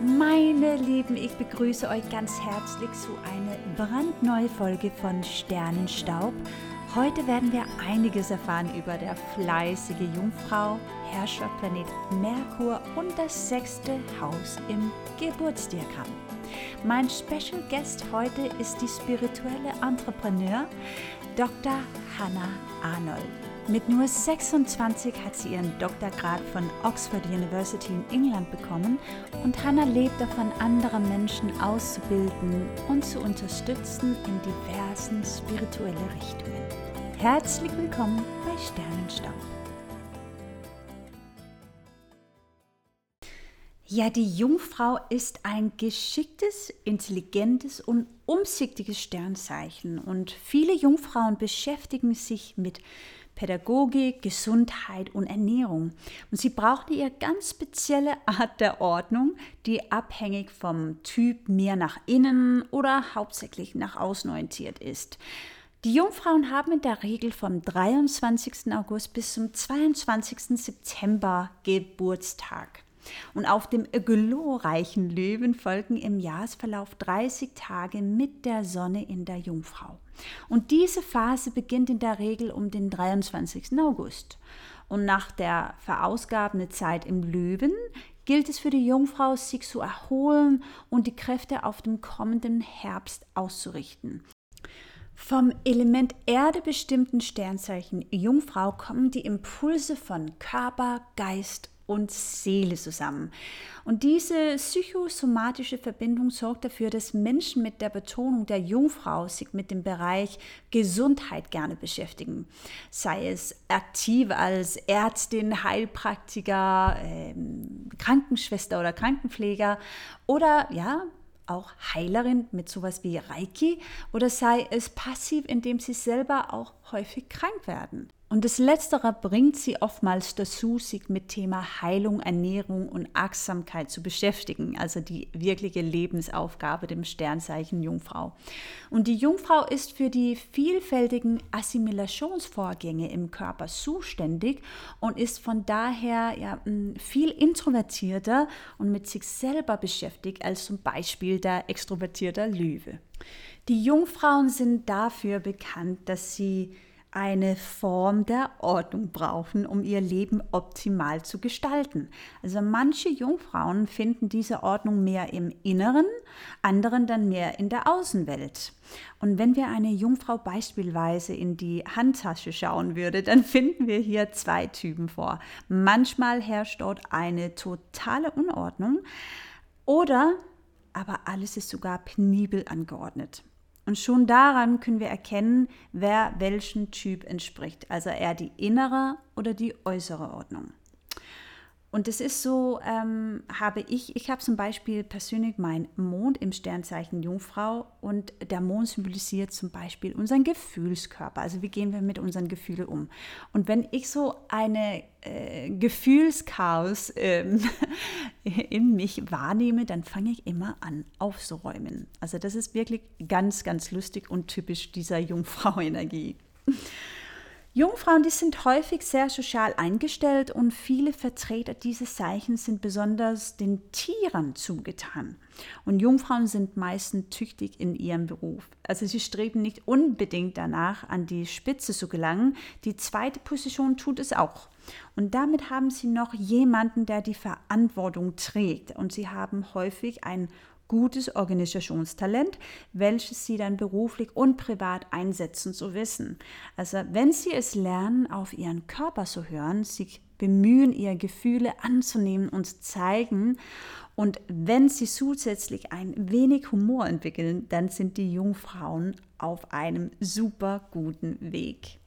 Meine Lieben, ich begrüße euch ganz herzlich zu einer brandneuen Folge von Sternenstaub. Heute werden wir einiges erfahren über der fleißige Jungfrau, Herrscherplanet Merkur und das sechste Haus im Geburtsdiagramm. Mein Special Guest heute ist die spirituelle Entrepreneur Dr. Hannah Arnold. Mit nur 26 hat sie ihren Doktorgrad von Oxford University in England bekommen und Hannah lebt davon, andere Menschen auszubilden und zu unterstützen in diversen spirituelle Richtungen. Herzlich willkommen bei Sternenstaub. Ja, die Jungfrau ist ein geschicktes, intelligentes und umsichtiges Sternzeichen und viele Jungfrauen beschäftigen sich mit Pädagogik, Gesundheit und Ernährung. Und sie brauchen ihre ganz spezielle Art der Ordnung, die abhängig vom Typ mehr nach innen oder hauptsächlich nach außen orientiert ist. Die Jungfrauen haben in der Regel vom 23. August bis zum 22. September Geburtstag. Und auf dem glorreichen Löwen folgen im Jahresverlauf 30 Tage mit der Sonne in der Jungfrau. Und diese Phase beginnt in der Regel um den 23. August. Und nach der verausgabenden Zeit im Löwen gilt es für die Jungfrau, sich zu erholen und die Kräfte auf den kommenden Herbst auszurichten. Vom Element Erde bestimmten Sternzeichen Jungfrau kommen die Impulse von Körper, Geist und Seele zusammen. Und diese psychosomatische Verbindung sorgt dafür, dass Menschen mit der Betonung der Jungfrau sich mit dem Bereich Gesundheit gerne beschäftigen. Sei es aktiv als Ärztin, Heilpraktiker, ähm, Krankenschwester oder Krankenpfleger oder ja, auch Heilerin mit sowas wie Reiki oder sei es passiv, indem sie selber auch häufig krank werden. Und das Letztere bringt sie oftmals dazu, sich mit Thema Heilung, Ernährung und Achtsamkeit zu beschäftigen, also die wirkliche Lebensaufgabe dem Sternzeichen Jungfrau. Und die Jungfrau ist für die vielfältigen Assimilationsvorgänge im Körper zuständig und ist von daher ja, viel introvertierter und mit sich selber beschäftigt als zum Beispiel der extrovertierte Löwe. Die Jungfrauen sind dafür bekannt, dass sie eine Form der Ordnung brauchen, um ihr Leben optimal zu gestalten. Also manche Jungfrauen finden diese Ordnung mehr im Inneren, anderen dann mehr in der Außenwelt. Und wenn wir eine Jungfrau beispielsweise in die Handtasche schauen würde, dann finden wir hier zwei Typen vor. Manchmal herrscht dort eine totale Unordnung oder aber alles ist sogar penibel angeordnet. Und schon daran können wir erkennen, wer welchen Typ entspricht. Also eher die innere oder die äußere Ordnung. Und es ist so, ähm, habe ich, ich habe zum Beispiel persönlich meinen Mond im Sternzeichen Jungfrau und der Mond symbolisiert zum Beispiel unseren Gefühlskörper. Also wie gehen wir mit unseren Gefühlen um? Und wenn ich so eine äh, Gefühlschaos ähm, in mich wahrnehme, dann fange ich immer an aufzuräumen. Also das ist wirklich ganz, ganz lustig und typisch dieser Jungfrau-Energie. Jungfrauen, die sind häufig sehr sozial eingestellt und viele Vertreter dieses Zeichens sind besonders den Tieren zugetan. Und Jungfrauen sind meistens tüchtig in ihrem Beruf. Also sie streben nicht unbedingt danach, an die Spitze zu gelangen. Die zweite Position tut es auch. Und damit haben sie noch jemanden, der die Verantwortung trägt. Und sie haben häufig ein gutes Organisationstalent, welches sie dann beruflich und privat einsetzen zu wissen. Also wenn sie es lernen, auf ihren Körper zu hören, sich bemühen, ihre Gefühle anzunehmen und zeigen und wenn sie zusätzlich ein wenig Humor entwickeln, dann sind die Jungfrauen auf einem super guten Weg.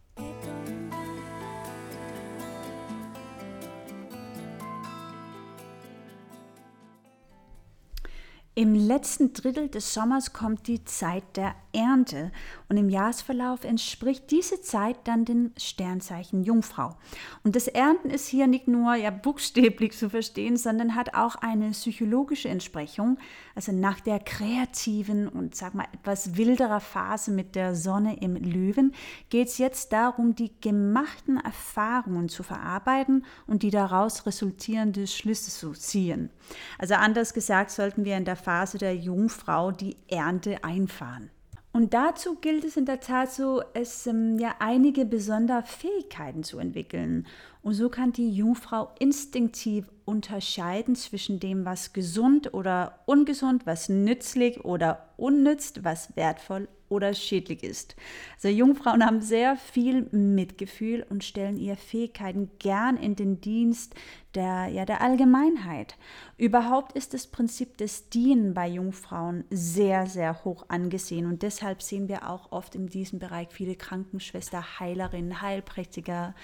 Im letzten Drittel des Sommers kommt die Zeit der Ernte und im Jahresverlauf entspricht diese Zeit dann dem Sternzeichen Jungfrau. Und das Ernten ist hier nicht nur ja buchstäblich zu verstehen, sondern hat auch eine psychologische Entsprechung. Also nach der kreativen und sag mal etwas wilderer Phase mit der Sonne im Löwen geht es jetzt darum, die gemachten Erfahrungen zu verarbeiten und die daraus resultierende Schlüsse zu ziehen. Also anders gesagt sollten wir in der Phase der Jungfrau die Ernte einfahren. Und dazu gilt es in der Tat so, es ähm, ja einige besondere Fähigkeiten zu entwickeln. Und so kann die Jungfrau instinktiv unterscheiden zwischen dem, was gesund oder ungesund, was nützlich oder unnützt, was wertvoll oder schädlich ist. Also Jungfrauen haben sehr viel Mitgefühl und stellen ihre Fähigkeiten gern in den Dienst der, ja, der Allgemeinheit. Überhaupt ist das Prinzip des Dienen bei Jungfrauen sehr, sehr hoch angesehen und deshalb sehen wir auch oft in diesem Bereich viele Krankenschwester, Heilerinnen, Heilpraktiker,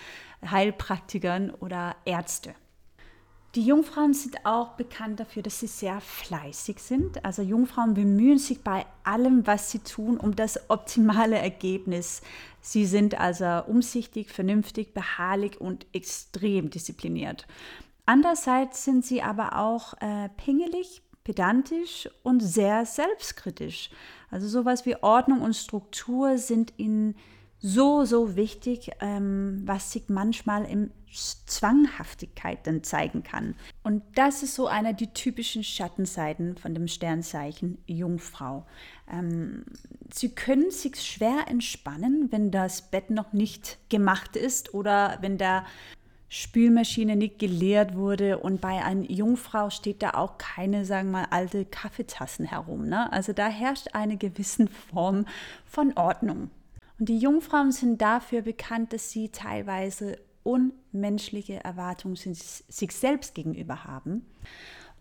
Heilpraktikern oder Ärzte. Die Jungfrauen sind auch bekannt dafür, dass sie sehr fleißig sind. Also Jungfrauen bemühen sich bei allem, was sie tun, um das optimale Ergebnis. Sie sind also umsichtig, vernünftig, beharrlich und extrem diszipliniert. Andererseits sind sie aber auch äh, pingelig, pedantisch und sehr selbstkritisch. Also sowas wie Ordnung und Struktur sind ihnen so, so wichtig, ähm, was sich manchmal in Zwanghaftigkeit dann zeigen kann. Und das ist so einer der typischen Schattenseiten von dem Sternzeichen Jungfrau. Ähm, sie können sich schwer entspannen, wenn das Bett noch nicht gemacht ist oder wenn der Spülmaschine nicht geleert wurde und bei einer Jungfrau steht da auch keine, sagen wir mal, alte Kaffeetassen herum. Ne? Also da herrscht eine gewisse Form von Ordnung. Und die Jungfrauen sind dafür bekannt, dass sie teilweise unmenschliche Erwartungen sich selbst gegenüber haben.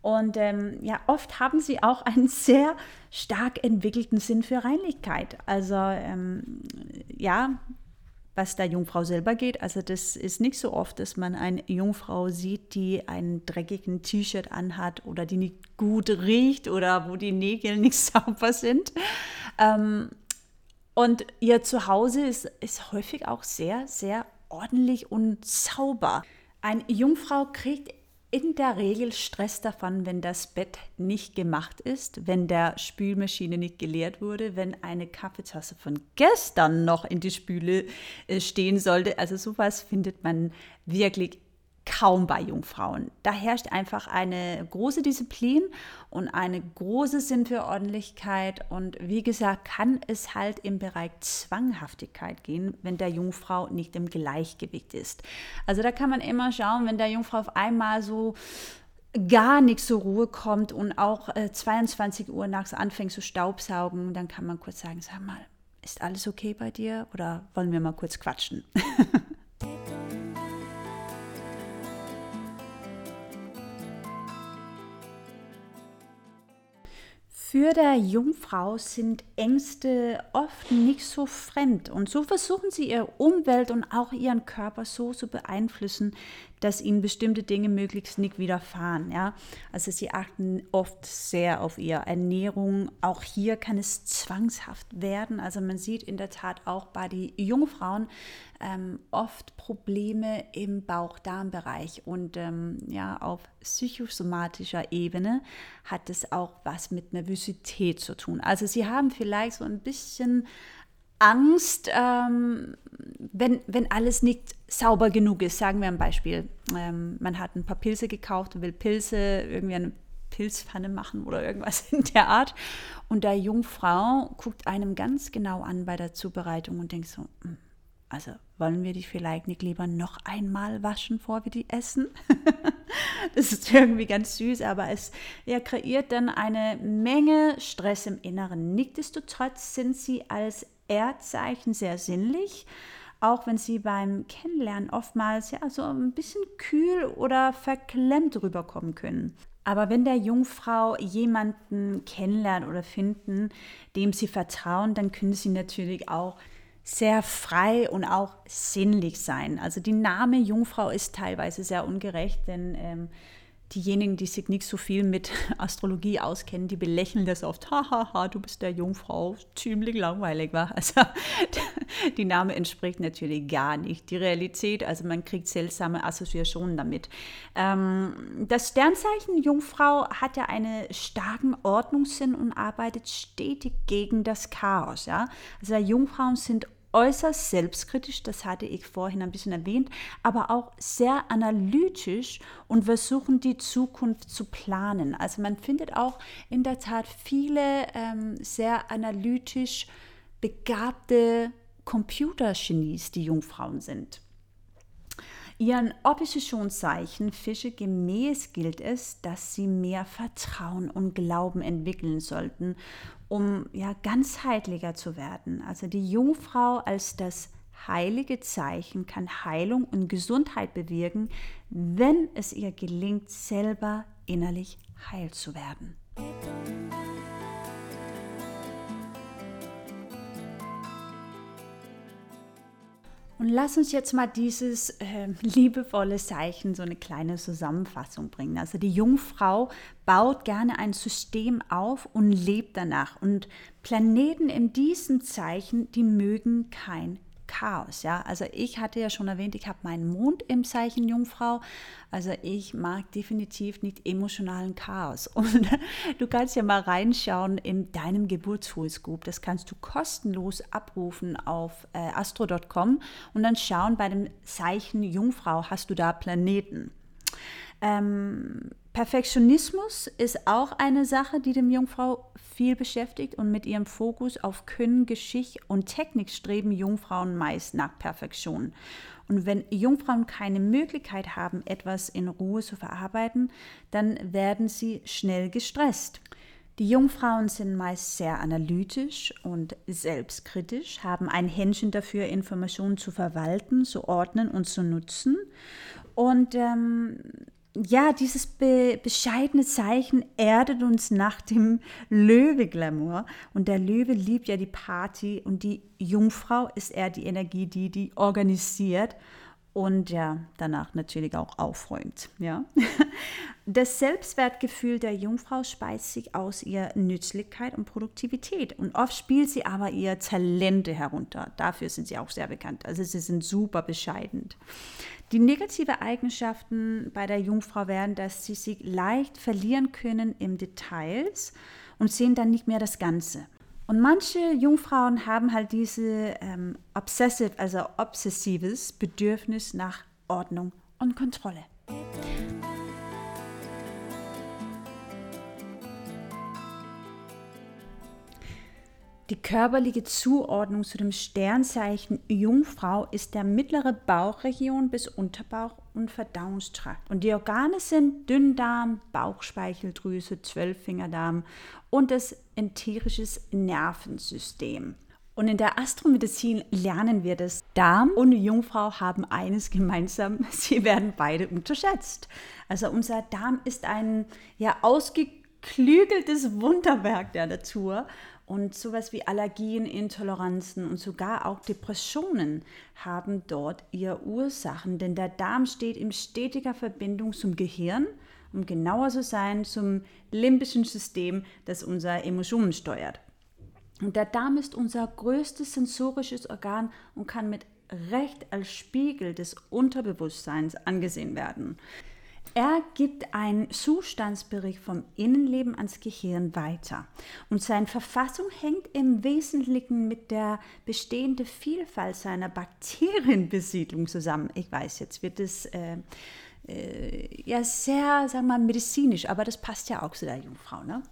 Und ähm, ja, oft haben sie auch einen sehr stark entwickelten Sinn für Reinlichkeit. Also ähm, ja, was der Jungfrau selber geht. Also das ist nicht so oft, dass man eine Jungfrau sieht, die einen dreckigen T-Shirt anhat oder die nicht gut riecht oder wo die Nägel nicht sauber sind. Ähm, und ihr Zuhause ist, ist häufig auch sehr, sehr ordentlich und sauber. Eine Jungfrau kriegt in der Regel Stress davon, wenn das Bett nicht gemacht ist, wenn der Spülmaschine nicht geleert wurde, wenn eine Kaffeetasse von gestern noch in die Spüle äh, stehen sollte. Also sowas findet man wirklich kaum bei Jungfrauen. Da herrscht einfach eine große Disziplin und eine große Sinn für Ordentlichkeit. Und wie gesagt, kann es halt im Bereich Zwanghaftigkeit gehen, wenn der Jungfrau nicht im Gleichgewicht ist. Also da kann man immer schauen, wenn der Jungfrau auf einmal so gar nicht zur Ruhe kommt und auch äh, 22 Uhr nachts anfängt zu staubsaugen, dann kann man kurz sagen, sag mal, ist alles okay bei dir oder wollen wir mal kurz quatschen? Für der Jungfrau sind Ängste oft nicht so fremd. Und so versuchen sie ihre Umwelt und auch ihren Körper so zu beeinflussen, dass ihnen bestimmte Dinge möglichst nicht widerfahren. Ja? Also sie achten oft sehr auf ihre Ernährung. Auch hier kann es zwangshaft werden. Also man sieht in der Tat auch bei den Jungfrauen ähm, oft Probleme im Bauch-Darm-Bereich. Und ähm, ja, auf psychosomatischer Ebene hat es auch was mit Nervosität zu tun. Also sie haben vielleicht so ein bisschen Angst, ähm, wenn, wenn alles nicht sauber genug ist. Sagen wir ein Beispiel. Ähm, man hat ein paar Pilze gekauft und will Pilze, irgendwie eine Pilzpfanne machen oder irgendwas in der Art. Und der Jungfrau guckt einem ganz genau an bei der Zubereitung und denkt so, hm, also wollen wir die vielleicht nicht lieber noch einmal waschen, bevor wir die essen? das ist irgendwie ganz süß, aber es ja, kreiert dann eine Menge Stress im Inneren. Nichtsdestotrotz sind sie als Erdzeichen sehr sinnlich, auch wenn sie beim Kennenlernen oftmals ja so ein bisschen kühl oder verklemmt rüberkommen können. Aber wenn der Jungfrau jemanden kennenlernen oder finden, dem sie vertrauen, dann können sie natürlich auch sehr frei und auch sinnlich sein. Also die Name Jungfrau ist teilweise sehr ungerecht, denn ähm, diejenigen, die sich nicht so viel mit Astrologie auskennen, die belächeln das oft. Hahaha, du bist der Jungfrau, ziemlich langweilig, war. Also die Name entspricht natürlich gar nicht die Realität. Also man kriegt seltsame Assoziationen damit. Ähm, das Sternzeichen Jungfrau hat ja einen starken Ordnungssinn und arbeitet stetig gegen das Chaos. Ja? Also Jungfrauen sind äußerst selbstkritisch, das hatte ich vorhin ein bisschen erwähnt, aber auch sehr analytisch und versuchen die Zukunft zu planen. Also man findet auch in der Tat viele ähm, sehr analytisch begabte Computergenies, die Jungfrauen sind. Ihren Oppositionszeichen Fische gemäß gilt es, dass sie mehr Vertrauen und Glauben entwickeln sollten, um ja ganzheitlicher zu werden. Also die Jungfrau als das heilige Zeichen kann Heilung und Gesundheit bewirken, wenn es ihr gelingt, selber innerlich heil zu werden. Und lass uns jetzt mal dieses äh, liebevolle Zeichen, so eine kleine Zusammenfassung bringen. Also die Jungfrau baut gerne ein System auf und lebt danach. Und Planeten in diesem Zeichen, die mögen kein Chaos. Ja? Also ich hatte ja schon erwähnt, ich habe meinen Mond im Zeichen Jungfrau. Also ich mag definitiv nicht emotionalen Chaos. Und du kannst ja mal reinschauen in deinem Geburtshoroskop. Das kannst du kostenlos abrufen auf äh, astro.com und dann schauen bei dem Zeichen Jungfrau hast du da Planeten. Ähm, Perfektionismus ist auch eine Sache, die dem Jungfrau viel beschäftigt und mit ihrem Fokus auf Können, Geschick und Technik streben Jungfrauen meist nach Perfektion. Und wenn Jungfrauen keine Möglichkeit haben, etwas in Ruhe zu verarbeiten, dann werden sie schnell gestresst. Die Jungfrauen sind meist sehr analytisch und selbstkritisch, haben ein Händchen dafür, Informationen zu verwalten, zu ordnen und zu nutzen. Und ähm, ja, dieses be bescheidene Zeichen erdet uns nach dem Löwe-Glamour. Und der Löwe liebt ja die Party und die Jungfrau ist eher die Energie, die die organisiert und ja, danach natürlich auch aufräumt. Ja? Das Selbstwertgefühl der Jungfrau speist sich aus ihrer Nützlichkeit und Produktivität. Und oft spielt sie aber ihr Talente herunter. Dafür sind sie auch sehr bekannt. Also sie sind super bescheiden. Die negative Eigenschaften bei der Jungfrau wären, dass sie sich leicht verlieren können im Details und sehen dann nicht mehr das Ganze. Und manche Jungfrauen haben halt diese ähm, obsessive, also obsessives Bedürfnis nach Ordnung und Kontrolle. Die körperliche Zuordnung zu dem Sternzeichen Jungfrau ist der mittlere Bauchregion bis Unterbauch und Verdauungstrakt. Und die Organe sind Dünndarm, Bauchspeicheldrüse, Zwölffingerdarm und das enterisches Nervensystem. Und in der Astromedizin lernen wir das. Darm und Jungfrau haben eines gemeinsam, sie werden beide unterschätzt. Also unser Darm ist ein ja ausgeklügeltes Wunderwerk der Natur und sowas wie Allergien, Intoleranzen und sogar auch Depressionen haben dort ihre Ursachen, denn der Darm steht in stetiger Verbindung zum Gehirn, um genauer zu sein, zum limbischen System, das unsere Emotionen steuert. Und der Darm ist unser größtes sensorisches Organ und kann mit Recht als Spiegel des Unterbewusstseins angesehen werden. Er gibt einen Zustandsbericht vom Innenleben ans Gehirn weiter. Und seine Verfassung hängt im Wesentlichen mit der bestehenden Vielfalt seiner Bakterienbesiedlung zusammen. Ich weiß, jetzt wird es äh, äh, ja sehr, sagen wir mal, medizinisch, aber das passt ja auch zu der Jungfrau. Ne?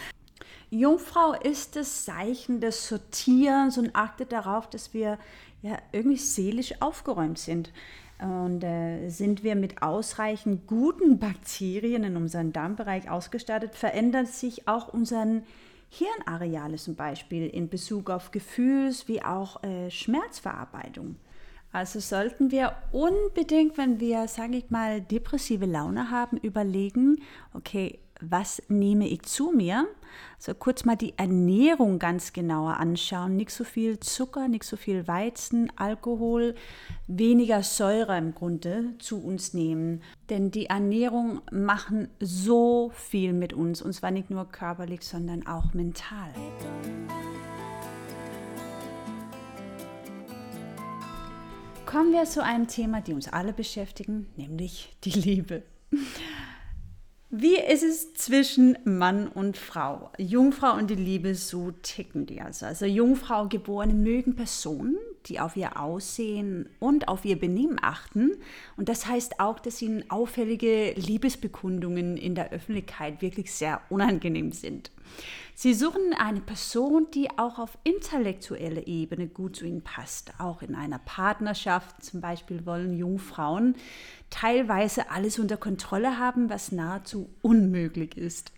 Jungfrau ist das Zeichen des Sortierens und achtet darauf, dass wir ja irgendwie seelisch aufgeräumt sind. Und äh, sind wir mit ausreichend guten Bakterien in unserem Darmbereich ausgestattet, verändert sich auch unser Hirnareale zum Beispiel in Bezug auf Gefühls- wie auch äh, Schmerzverarbeitung. Also sollten wir unbedingt, wenn wir, sage ich mal, depressive Laune haben, überlegen, okay, was nehme ich zu mir? Also kurz mal die Ernährung ganz genauer anschauen. Nicht so viel Zucker, nicht so viel Weizen, Alkohol, weniger Säure im Grunde zu uns nehmen. Denn die Ernährung machen so viel mit uns. Und zwar nicht nur körperlich, sondern auch mental. Kommen wir zu einem Thema, die uns alle beschäftigen, nämlich die Liebe. Wie ist es zwischen Mann und Frau? Jungfrau und die Liebe, so ticken die also. Also Jungfrau geborene mögen Personen, die auf ihr Aussehen und auf ihr Benehmen achten. Und das heißt auch, dass ihnen auffällige Liebesbekundungen in der Öffentlichkeit wirklich sehr unangenehm sind. Sie suchen eine Person, die auch auf intellektueller Ebene gut zu ihnen passt. Auch in einer Partnerschaft zum Beispiel wollen Jungfrauen teilweise alles unter Kontrolle haben, was nahezu unmöglich ist.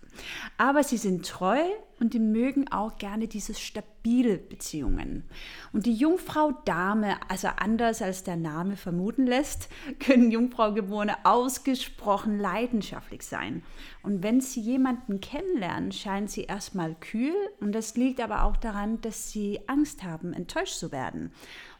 Aber sie sind treu und die mögen auch gerne diese stabile Beziehungen. Und die Jungfrau Dame, also anders als der Name vermuten lässt, können Jungfraugeborene ausgesprochen leidenschaftlich sein. Und wenn sie jemanden kennenlernen, scheinen sie erstmal kühl und das liegt aber auch daran, dass sie Angst haben, enttäuscht zu werden.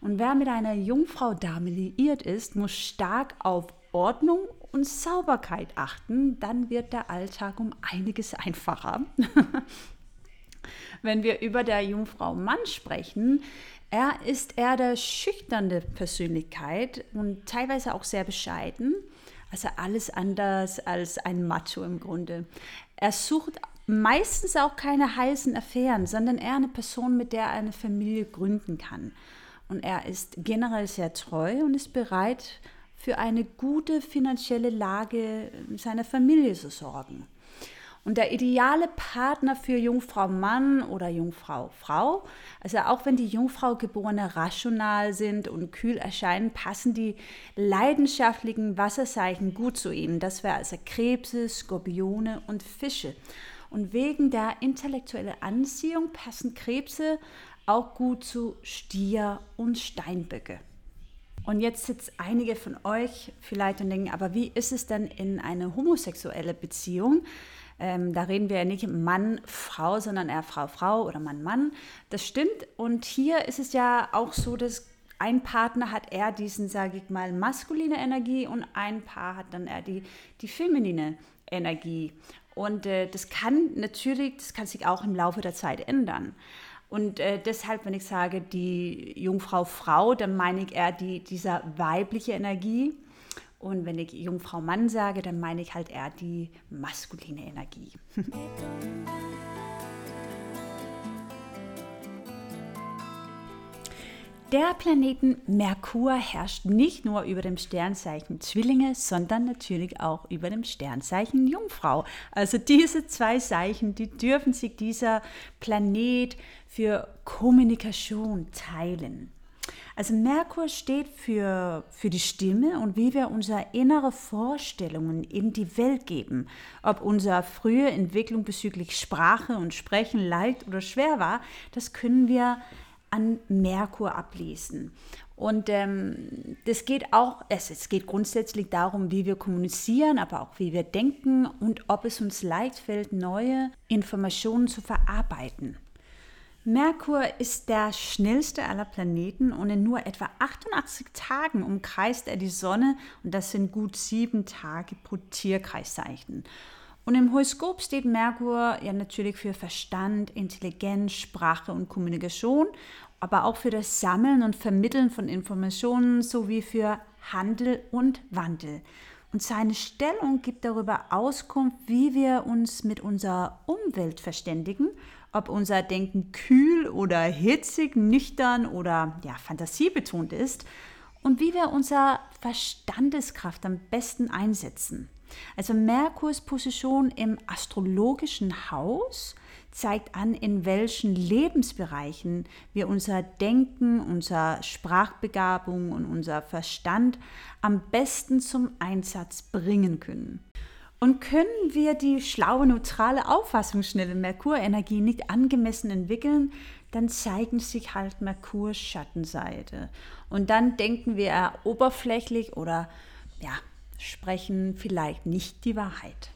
Und wer mit einer Jungfrau Dame liiert ist, muss stark auf Ordnung und Sauberkeit achten, dann wird der Alltag um einiges einfacher. Wenn wir über der Jungfrau Mann sprechen, er ist eher der schüchterne Persönlichkeit und teilweise auch sehr bescheiden. Also alles anders als ein Macho im Grunde. Er sucht meistens auch keine heißen Affären, sondern eher eine Person, mit der er eine Familie gründen kann. Und er ist generell sehr treu und ist bereit, für eine gute finanzielle Lage seiner Familie zu sorgen. Und der ideale Partner für Jungfrau Mann oder Jungfrau Frau, also auch wenn die Jungfrau geborene rational sind und kühl erscheinen, passen die leidenschaftlichen Wasserzeichen gut zu ihnen. Das wäre also Krebse, Skorpione und Fische. Und wegen der intellektuellen Anziehung passen Krebse auch gut zu Stier und Steinböcke. Und jetzt sitzt einige von euch vielleicht und denken, aber wie ist es denn in eine homosexuelle Beziehung? Ähm, da reden wir ja nicht Mann, Frau, sondern eher Frau, Frau oder Mann, Mann. Das stimmt. Und hier ist es ja auch so, dass ein Partner hat eher diesen, sage ich mal, maskuline Energie und ein Paar hat dann eher die, die feminine Energie. Und äh, das kann natürlich, das kann sich auch im Laufe der Zeit ändern. Und äh, deshalb, wenn ich sage, die Jungfrau Frau, dann meine ich eher die, dieser weibliche Energie. Und wenn ich Jungfrau Mann sage, dann meine ich halt eher die maskuline Energie. Der Planeten Merkur herrscht nicht nur über dem Sternzeichen Zwillinge, sondern natürlich auch über dem Sternzeichen Jungfrau. Also diese zwei Zeichen, die dürfen sich dieser Planet für Kommunikation teilen. Also Merkur steht für, für die Stimme und wie wir unsere innere Vorstellungen in die Welt geben. Ob unsere frühe Entwicklung bezüglich Sprache und Sprechen leicht oder schwer war, das können wir an Merkur ablesen. Und ähm, das geht auch, es, es geht grundsätzlich darum, wie wir kommunizieren, aber auch wie wir denken und ob es uns leicht fällt, neue Informationen zu verarbeiten. Merkur ist der schnellste aller Planeten und in nur etwa 88 Tagen umkreist er die Sonne und das sind gut sieben Tage pro Tierkreiszeichen. Und im Horoskop steht Merkur ja natürlich für Verstand, Intelligenz, Sprache und Kommunikation, aber auch für das Sammeln und Vermitteln von Informationen sowie für Handel und Wandel. Und seine Stellung gibt darüber Auskunft, wie wir uns mit unserer Umwelt verständigen, ob unser Denken kühl oder hitzig, nüchtern oder ja, fantasiebetont ist und wie wir unsere Verstandeskraft am besten einsetzen. Also Merkurs Position im astrologischen Haus zeigt an, in welchen Lebensbereichen wir unser Denken, unsere Sprachbegabung und unser Verstand am besten zum Einsatz bringen können. Und können wir die schlaue, neutrale, auffassungsschnelle Merkurenergie nicht angemessen entwickeln, dann zeigen sich halt Merkurs Schattenseite. Und dann denken wir oberflächlich oder ja, sprechen vielleicht nicht die Wahrheit.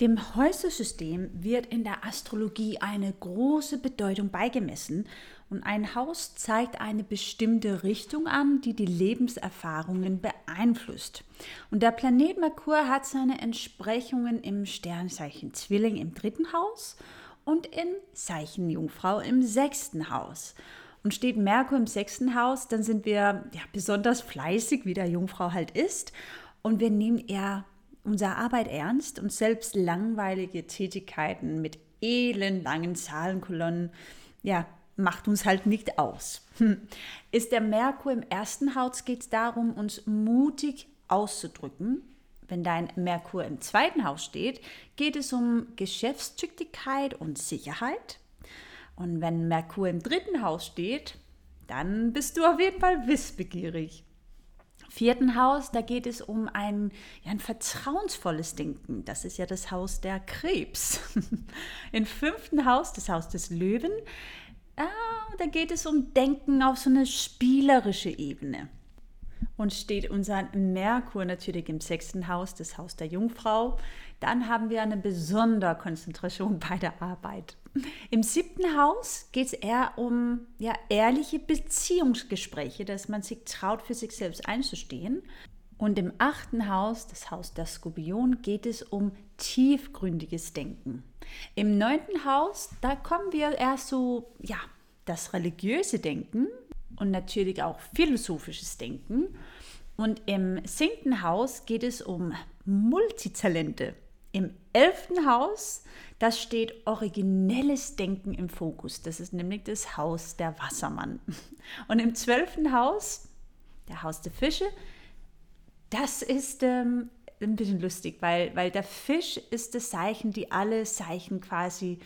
Dem Häusersystem wird in der Astrologie eine große Bedeutung beigemessen und ein Haus zeigt eine bestimmte Richtung an, die die Lebenserfahrungen beeinflusst. Und der Planet Merkur hat seine Entsprechungen im Sternzeichen Zwilling im dritten Haus und im Zeichen Jungfrau im sechsten Haus. Und steht Merkur im sechsten Haus, dann sind wir ja, besonders fleißig, wie der Jungfrau halt ist. Und wir nehmen eher unsere Arbeit ernst und selbst langweilige Tätigkeiten mit elendlangen Zahlenkolonnen, ja, macht uns halt nicht aus. Ist der Merkur im ersten Haus, geht es darum, uns mutig auszudrücken. Wenn dein Merkur im zweiten Haus steht, geht es um Geschäftstüchtigkeit und Sicherheit. Und wenn Merkur im dritten Haus steht, dann bist du auf jeden Fall wissbegierig vierten Haus, da geht es um ein, ja, ein vertrauensvolles Denken. Das ist ja das Haus der Krebs. Im fünften Haus, das Haus des Löwen, ah, da geht es um Denken auf so eine spielerische Ebene. Und steht unser Merkur natürlich im sechsten Haus, das Haus der Jungfrau, dann haben wir eine besondere Konzentration bei der Arbeit. Im siebten Haus geht es eher um ja, ehrliche Beziehungsgespräche, dass man sich traut, für sich selbst einzustehen. Und im achten Haus, das Haus der Skorpion, geht es um tiefgründiges Denken. Im neunten Haus, da kommen wir erst so, ja, das religiöse Denken und natürlich auch philosophisches Denken. Und im zehnten Haus geht es um Multitalente. Im elften Haus, das steht originelles Denken im Fokus. Das ist nämlich das Haus der Wassermann. Und im zwölften Haus, der Haus der Fische, das ist ähm, ein bisschen lustig, weil, weil der Fisch ist das Zeichen, die alle Zeichen quasi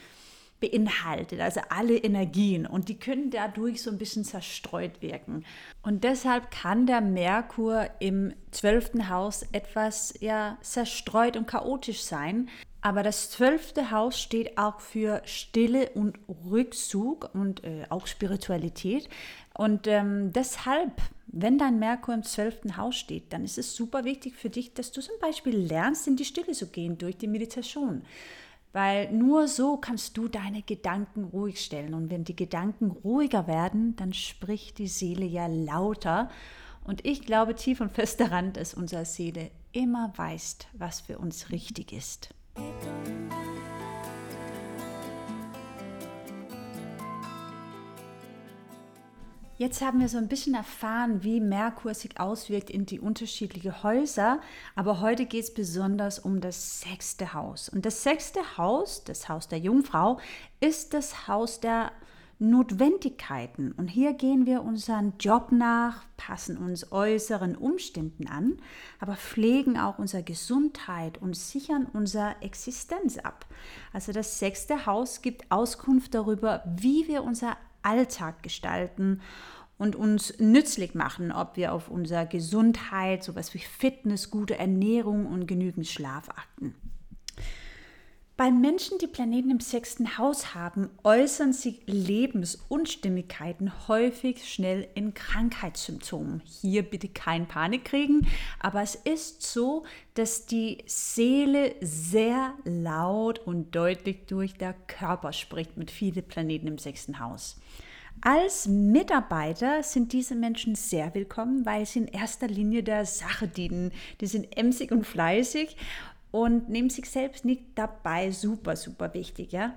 beinhaltet, also alle Energien und die können dadurch so ein bisschen zerstreut wirken. Und deshalb kann der Merkur im zwölften Haus etwas ja zerstreut und chaotisch sein. Aber das zwölfte Haus steht auch für Stille und Rückzug und äh, auch Spiritualität. Und ähm, deshalb, wenn dein Merkur im zwölften Haus steht, dann ist es super wichtig für dich, dass du zum Beispiel lernst, in die Stille zu gehen durch die Meditation. Weil nur so kannst du deine Gedanken ruhig stellen. Und wenn die Gedanken ruhiger werden, dann spricht die Seele ja lauter. Und ich glaube tief und fest daran, dass unsere Seele immer weiß, was für uns richtig ist. Jetzt haben wir so ein bisschen erfahren, wie Merkur sich auswirkt in die unterschiedlichen Häuser, aber heute geht es besonders um das sechste Haus. Und das sechste Haus, das Haus der Jungfrau, ist das Haus der Notwendigkeiten. Und hier gehen wir unseren Job nach, passen uns äußeren Umständen an, aber pflegen auch unsere Gesundheit und sichern unsere Existenz ab. Also das sechste Haus gibt Auskunft darüber, wie wir unser Alltag gestalten und uns nützlich machen, ob wir auf unsere Gesundheit, sowas wie Fitness, gute Ernährung und genügend Schlaf achten. Bei Menschen, die Planeten im sechsten Haus haben, äußern sich Lebensunstimmigkeiten häufig schnell in Krankheitssymptomen. Hier bitte kein Panik kriegen, aber es ist so, dass die Seele sehr laut und deutlich durch der Körper spricht mit vielen Planeten im sechsten Haus. Als Mitarbeiter sind diese Menschen sehr willkommen, weil sie in erster Linie der Sache dienen. Die sind emsig und fleißig und nehmen sich selbst nicht dabei super, super wichtig. Ja?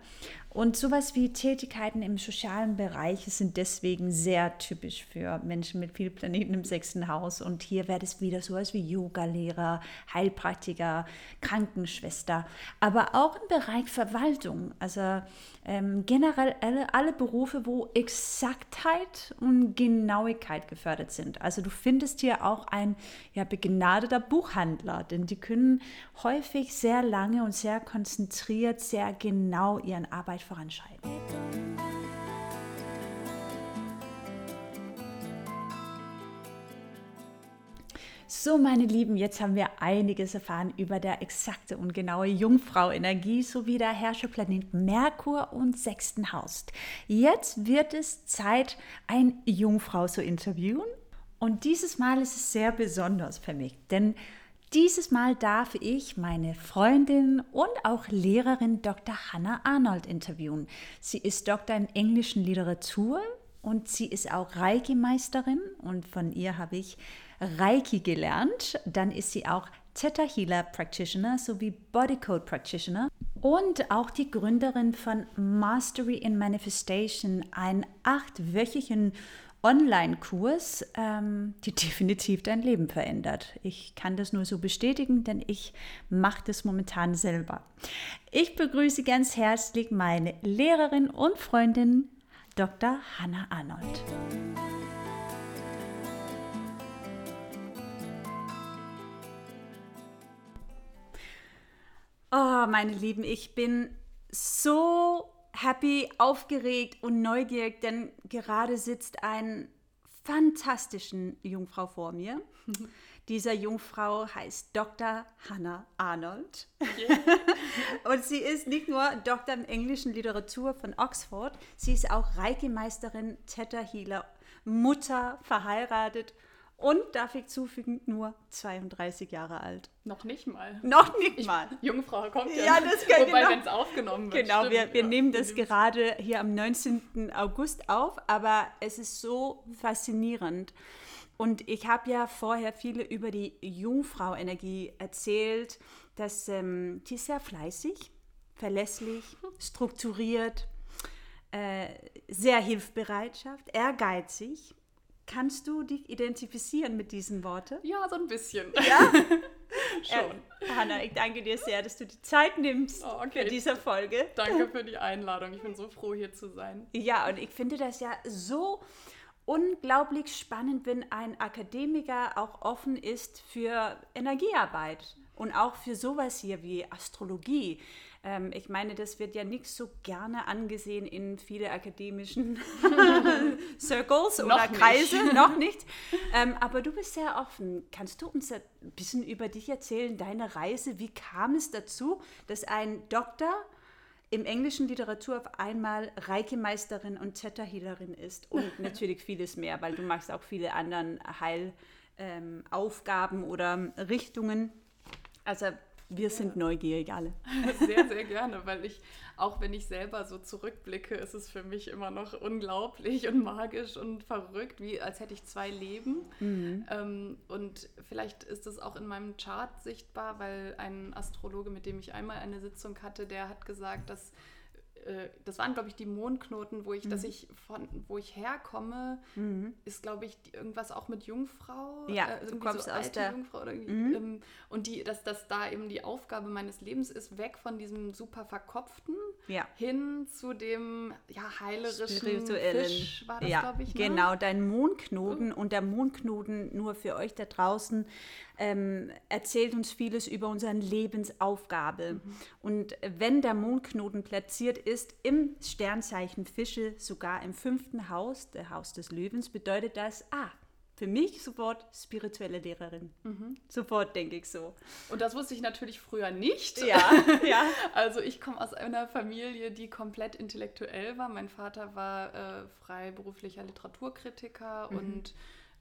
Und sowas wie Tätigkeiten im sozialen Bereich sind deswegen sehr typisch für Menschen mit viel Planeten im sechsten Haus. Und hier wäre es wieder sowas wie Yogalehrer, Heilpraktiker, Krankenschwester, aber auch im Bereich Verwaltung. Also ähm, generell alle, alle Berufe, wo Exaktheit und Genauigkeit gefördert sind. Also du findest hier auch ein ja, begnadeter Buchhandler, denn die können häufig sehr lange und sehr konzentriert, sehr genau ihren Arbeit voranschreiten. So, meine Lieben, jetzt haben wir einiges erfahren über der exakte und genaue Jungfrau-Energie sowie der Herrscherplanet Merkur und sechsten Haus. Jetzt wird es Zeit, ein Jungfrau zu interviewen. Und dieses Mal ist es sehr besonders für mich, denn Dieses Mal darf ich meine Freundin und auch Lehrerin Dr. Hannah Arnold interviewen. Sie ist Doktor in englischen Literatur und sie ist auch Reiki-Meisterin und von ihr habe ich Reiki gelernt. Dann ist sie auch Theta Healer Practitioner sowie Body Code Practitioner und auch die Gründerin von Mastery in Manifestation, einen achtwöchigen Online-Kurs, ähm, die definitiv dein Leben verändert. Ich kann das nur so bestätigen, denn ich mache das momentan selber. Ich begrüße ganz herzlich meine Lehrerin und Freundin Dr. Hannah Arnold. Oh, meine Lieben, ich bin so happy, aufgeregt und neugierig, denn gerade sitzt eine fantastische Jungfrau vor mir. Dieser Jungfrau heißt Dr. Hannah Arnold. Yeah. und sie ist nicht nur Doktor in englischen Literatur von Oxford, sie ist auch Reiki-Meisterin, Theta Healer, Mutter, verheiratet und darf ich zufügen, nur 32 Jahre alt. Noch nicht mal. Noch nicht ich, mal. Jungfrau kommt ja. Ja, das kann Wobei, genau. wenn es aufgenommen wird. Genau, stimmt, wir, wir ja. nehmen das gerade hier am 19. August auf, aber es ist so faszinierend. Und ich habe ja vorher viele über die Jungfrau-Energie erzählt, dass ähm, die ist sehr fleißig, verlässlich, strukturiert, äh, sehr hilfbereitschaft, ehrgeizig Kannst du dich identifizieren mit diesen Worten? Ja, so ein bisschen. Ja? Schon. Äh, Hanna, ich danke dir sehr, dass du die Zeit nimmst oh, okay. für diese Folge. Danke für die Einladung. Ich bin so froh, hier zu sein. Ja, und ich finde das ja so unglaublich spannend, wenn ein Akademiker auch offen ist für Energiearbeit und auch für sowas hier wie Astrologie. Ähm, ich meine, das wird ja nicht so gerne angesehen in viele akademischen Circles oder noch Kreise, nicht. noch nicht. Ähm, aber du bist sehr offen. Kannst du uns ein bisschen über dich erzählen, deine Reise? Wie kam es dazu, dass ein Doktor im englischen Literatur auf einmal Reiki-Meisterin und Theta-Healerin ist und natürlich vieles mehr, weil du machst auch viele andere Heilaufgaben ähm, oder Richtungen. Also wir sind neugierig alle. Sehr, sehr gerne, weil ich, auch wenn ich selber so zurückblicke, ist es für mich immer noch unglaublich und magisch und verrückt, wie als hätte ich zwei Leben. Mhm. Ähm, und vielleicht ist es auch in meinem Chart sichtbar, weil ein Astrologe, mit dem ich einmal eine Sitzung hatte, der hat gesagt, dass äh, das waren, glaube ich, die Mondknoten, wo ich, mhm. dass ich von, wo ich herkomme, mhm. ist, glaube ich, irgendwas auch mit Jungfrau. Ja, äh, du kommst so aus der Jungfrau oder, mhm. ähm, und die, dass das da eben die Aufgabe meines Lebens ist, weg von diesem super verkopften ja. hin zu dem ja heilerischen Spirituellen. Fisch, war das, ja, glaube ich. Ne? Genau, dein Mondknoten und der Mondknoten nur für euch da draußen ähm, erzählt uns vieles über unsere Lebensaufgabe. Mhm. Und wenn der Mondknoten platziert ist im Sternzeichen Fische, sogar im fünften Haus, der Haus des Löwens, bedeutet das, ah, für mich sofort spirituelle Lehrerin. Mhm. Sofort denke ich so. Und das wusste ich natürlich früher nicht. Ja, ja. Also ich komme aus einer Familie, die komplett intellektuell war. Mein Vater war äh, freiberuflicher Literaturkritiker mhm. und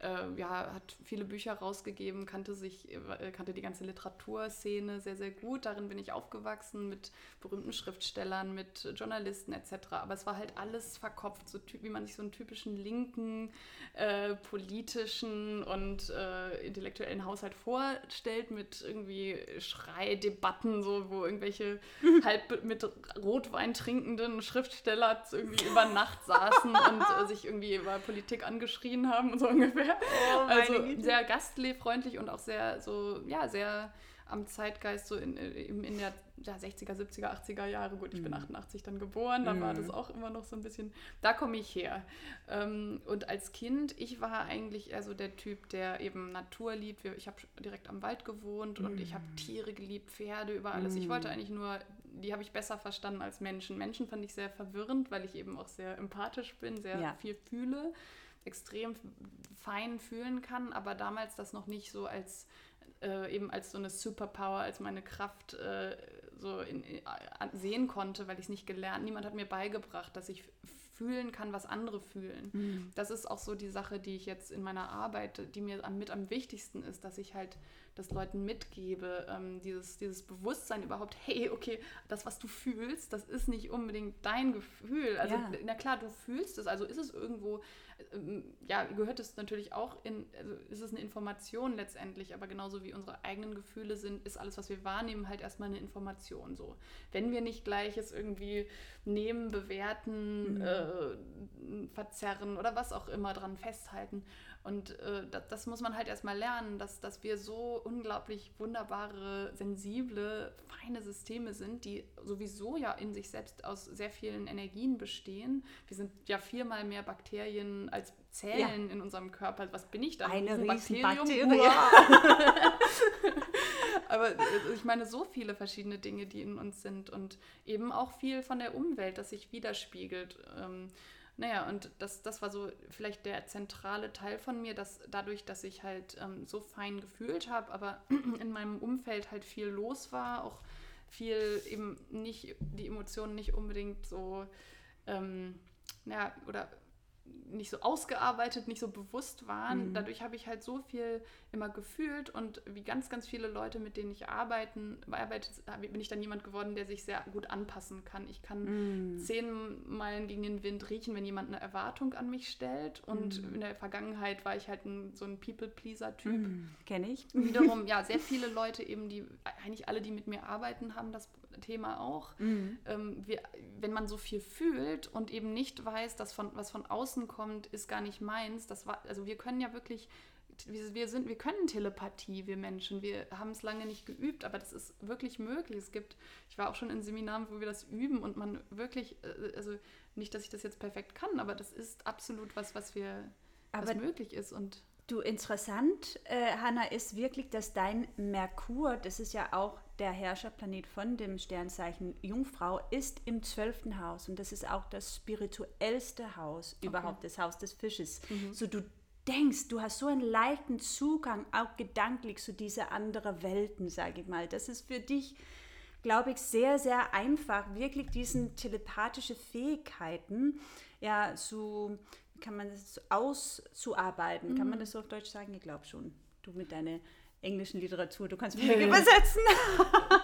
äh, ja, hat viele Bücher rausgegeben, kannte sich, äh, kannte die ganze Literaturszene sehr, sehr gut. Darin bin ich aufgewachsen mit berühmten Schriftstellern, mit Journalisten etc. Aber es war halt alles verkopft, so wie man sich so einen typischen linken, äh, politischen und äh, intellektuellen Haushalt vorstellt, mit irgendwie Schreidebatten, so, wo irgendwelche halb mit Rotwein trinkenden Schriftsteller irgendwie über Nacht saßen und äh, sich irgendwie über Politik angeschrien haben, so ungefähr. Oh, also sehr gastfreundlich und auch sehr so, ja, sehr am Zeitgeist, so in, in, in der ja, 60er, 70er, 80er Jahre. Gut, ich mm. bin 88 mhm. dann geboren, da mm. war das mhm. auch immer noch so ein bisschen, da komme ich her. Ähm, und als Kind, ich war eigentlich eher so der Typ, der eben Natur liebt. Ich habe direkt am Wald gewohnt mm. und ich habe mhm. Tiere geliebt, Pferde, über alles. Ich wollte eigentlich nur, die habe ich besser verstanden als Menschen. Menschen fand ich sehr verwirrend, weil ich eben auch sehr empathisch bin, sehr ja. viel fühle extrem fein fühlen kann, aber damals das noch nicht so als äh, eben als so eine Superpower, als meine Kraft äh, so in, in, sehen konnte, weil ich es nicht gelernt. Niemand hat mir beigebracht, dass ich fühlen kann, was andere fühlen. Mhm. Das ist auch so die Sache, die ich jetzt in meiner Arbeit, die mir am, mit am wichtigsten ist, dass ich halt das Leuten mitgebe, ähm, dieses, dieses Bewusstsein überhaupt, hey, okay, das, was du fühlst, das ist nicht unbedingt dein Gefühl. Also, ja. na klar, du fühlst es, also ist es irgendwo, ja, gehört es natürlich auch in, also ist es eine Information letztendlich, aber genauso wie unsere eigenen Gefühle sind, ist alles, was wir wahrnehmen, halt erstmal eine Information so. Wenn wir nicht gleich es irgendwie nehmen, bewerten, mhm. äh, verzerren oder was auch immer dran festhalten, und äh, das, das, muss man halt erstmal lernen, dass, dass wir so unglaublich wunderbare, sensible, feine Systeme sind, die sowieso ja in sich selbst aus sehr vielen Energien bestehen. Wir sind ja viermal mehr Bakterien als Zellen ja. in unserem Körper. Was bin ich da? Eine ein Bakterium. Aber äh, ich meine, so viele verschiedene Dinge, die in uns sind und eben auch viel von der Umwelt, das sich widerspiegelt. Ähm, naja, und das, das war so vielleicht der zentrale Teil von mir, dass dadurch, dass ich halt ähm, so fein gefühlt habe, aber in meinem Umfeld halt viel los war, auch viel eben nicht, die Emotionen nicht unbedingt so, ähm, ja, oder nicht so ausgearbeitet, nicht so bewusst waren. Mhm. Dadurch habe ich halt so viel immer gefühlt und wie ganz, ganz viele Leute, mit denen ich arbeiten, arbeite, bin ich dann jemand geworden, der sich sehr gut anpassen kann. Ich kann mm. zehn Meilen gegen den Wind riechen, wenn jemand eine Erwartung an mich stellt. Und mm. in der Vergangenheit war ich halt ein, so ein People-Pleaser-Typ. Mm. Kenne ich. Wiederum, ja, sehr viele Leute eben, die, eigentlich alle, die mit mir arbeiten, haben das Thema auch. Mhm. Ähm, wir, wenn man so viel fühlt und eben nicht weiß, dass von, was von außen kommt, ist gar nicht meins. Das war, also wir können ja wirklich wir, sind, wir können Telepathie, wir Menschen. Wir haben es lange nicht geübt, aber das ist wirklich möglich. Es gibt, ich war auch schon in Seminaren, wo wir das üben und man wirklich, äh, also nicht, dass ich das jetzt perfekt kann, aber das ist absolut was, was wir, aber was möglich ist und Du, interessant, äh, Hanna, ist wirklich, dass dein Merkur, das ist ja auch der Herrscherplanet von dem Sternzeichen Jungfrau, ist im zwölften Haus. Und das ist auch das spirituellste Haus okay. überhaupt, das Haus des Fisches. Mhm. So, du denkst, du hast so einen leichten Zugang, auch gedanklich zu dieser anderen Welten, sage ich mal. Das ist für dich, glaube ich, sehr, sehr einfach, wirklich diesen telepathischen Fähigkeiten ja, zu, kann man das auszuarbeiten. Mhm. Kann man mhm. das so auf Deutsch sagen? Ich glaube schon. Du mit deiner englischen Literatur, du kannst mich übersetzen.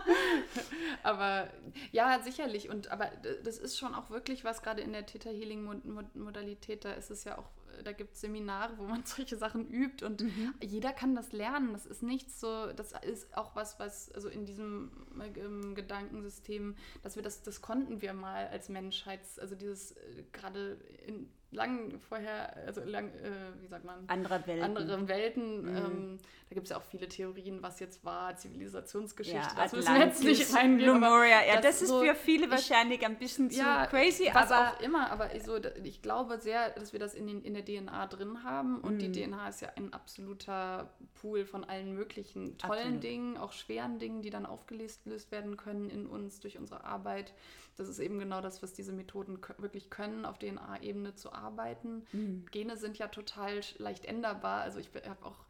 aber ja, sicherlich. Und aber das ist schon auch wirklich was, gerade in der Theta Healing Modalität, da ist es ja auch da gibt es Seminare, wo man solche Sachen übt und mhm. jeder kann das lernen. Das ist nichts so, das ist auch was, was also in diesem ähm, Gedankensystem, dass wir das, das konnten wir mal als Menschheits, also dieses äh, gerade in lang vorher, also lang, äh, wie sagt man? Andere Welten. Andere Welten. Mhm. Ähm, da gibt es ja auch viele Theorien, was jetzt war, Zivilisationsgeschichte. Ja, das müssen wir jetzt nicht reingehen. Lemuria, ja, das, das ist so, für viele wahrscheinlich ich, ein bisschen zu ja, crazy. Was aber auch immer, aber ich, so, ich glaube sehr, dass wir das in, den, in der DNA drin haben und mhm. die DNA ist ja ein absoluter Pool von allen möglichen tollen Absolut. Dingen, auch schweren Dingen, die dann aufgelöst werden können in uns durch unsere Arbeit. Das ist eben genau das, was diese Methoden wirklich können, auf DNA-Ebene zu arbeiten. Mhm. Gene sind ja total leicht änderbar. Also ich habe auch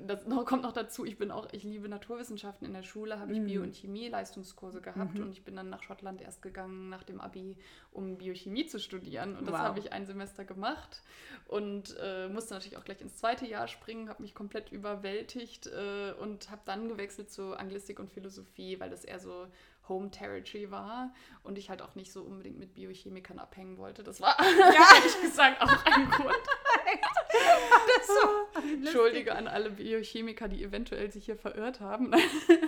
das noch, kommt noch dazu, ich bin auch, ich liebe Naturwissenschaften. In der Schule habe ich mm. Bio- und Chemie-Leistungskurse gehabt mm und ich bin dann nach Schottland erst gegangen nach dem Abi, um Biochemie zu studieren. Und das wow. habe ich ein Semester gemacht und äh, musste natürlich auch gleich ins zweite Jahr springen, habe mich komplett überwältigt äh, und habe dann gewechselt zu Anglistik und Philosophie, weil das eher so Home Territory war und ich halt auch nicht so unbedingt mit Biochemikern abhängen wollte. Das war, ja. ehrlich gesagt, auch ein Grund. so Entschuldige an alle Biochemiker, die eventuell sich hier verirrt haben.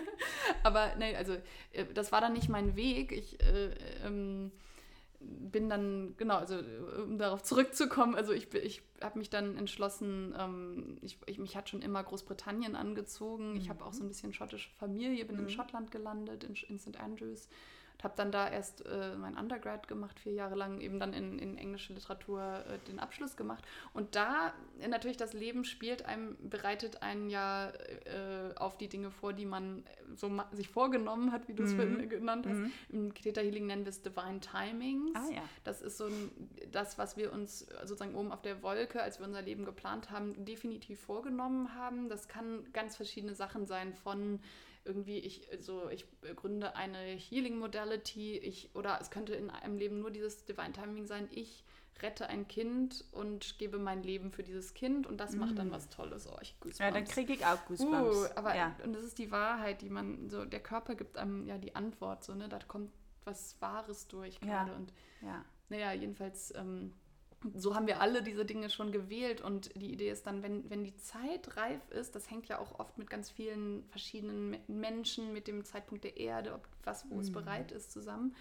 Aber nein, also äh, das war dann nicht mein Weg. Ich äh, ähm, bin dann, genau, also um darauf zurückzukommen, also ich, ich habe mich dann entschlossen, ähm, ich, ich, mich hat schon immer Großbritannien angezogen. Mhm. Ich habe auch so ein bisschen schottische Familie, bin mhm. in Schottland gelandet, in, in St. Andrews habe dann da erst äh, mein Undergrad gemacht, vier Jahre lang, eben dann in, in englische Literatur äh, den Abschluss gemacht. Und da äh, natürlich das Leben spielt einem, bereitet einen ja äh, auf die Dinge vor, die man so sich vorgenommen hat, wie du es mhm. genannt hast. Mhm. Im Theta Healing nennen wir es Divine Timings. Ah, ja. Das ist so ein, das, was wir uns sozusagen oben auf der Wolke, als wir unser Leben geplant haben, definitiv vorgenommen haben. Das kann ganz verschiedene Sachen sein von irgendwie, ich, so, ich gründe eine Healing Modality, ich, oder es könnte in einem Leben nur dieses Divine Timing sein, ich rette ein Kind und gebe mein Leben für dieses Kind und das mm. macht dann was Tolles. Oh, ich Goosebumps. Ja, dann kriege ich auch Goosebumps. Uh, aber ja. und das ist die Wahrheit, die man so der Körper gibt einem ja die Antwort so ne, da kommt was Wahres durch gerade ja. und ja. naja jedenfalls ähm, so haben wir alle diese Dinge schon gewählt und die Idee ist dann, wenn, wenn die Zeit reif ist, das hängt ja auch oft mit ganz vielen verschiedenen Menschen, mit dem Zeitpunkt der Erde, ob was, wo mm. es mhm. bereit ist, zusammen.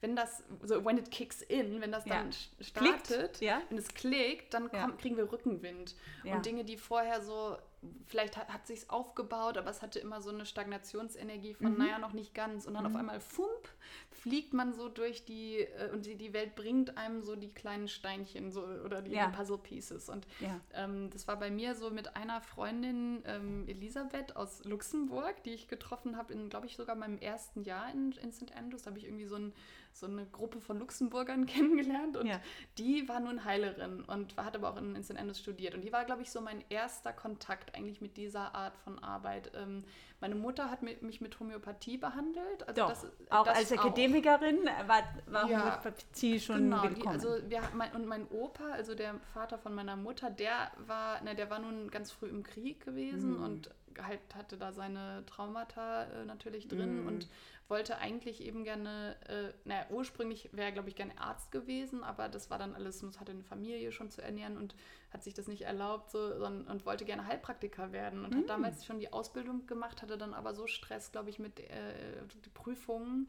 Wenn das, so when it kicks in, wenn das dann ja. startet, ja. wenn es klickt, dann kommt, kriegen wir Rückenwind. Und Dinge, die vorher so vielleicht hat, hat sich aufgebaut, aber es hatte immer so eine Stagnationsenergie von, mhm. naja, noch nicht ganz. Und dann mhm. auf einmal, fump, fliegt man so durch die, äh, und die, die Welt bringt einem so die kleinen Steinchen so, oder die, ja. Puzzle Pieces. Und ja. ähm, das war bei mir so mit einer Freundin, ähm, Elisabeth aus Luxemburg, die ich getroffen habe, in, glaube ich, sogar meinem ersten Jahr in, in St. Andrews. Da habe ich irgendwie so ein so eine Gruppe von Luxemburgern kennengelernt und ja. die war nun Heilerin und hat aber auch in, in St. Andrews studiert. Und die war, glaube ich, so mein erster Kontakt eigentlich mit dieser Art von Arbeit. Ähm, meine Mutter hat mich mit Homöopathie behandelt. Also Doch, das, auch das als Akademikerin war, war ja, Homöopathie schon genau, willkommen. Die, also wir, mein, und mein Opa, also der Vater von meiner Mutter, der war, na, der war nun ganz früh im Krieg gewesen mhm. und halt hatte da seine Traumata äh, natürlich drin mhm. und wollte eigentlich eben gerne, äh, naja, ursprünglich wäre er, glaube ich, gerne Arzt gewesen, aber das war dann alles, hatte eine Familie schon zu ernähren und hat sich das nicht erlaubt so, sondern, und wollte gerne Heilpraktiker werden und mhm. hat damals schon die Ausbildung gemacht, hatte dann aber so Stress, glaube ich, mit äh, Prüfungen,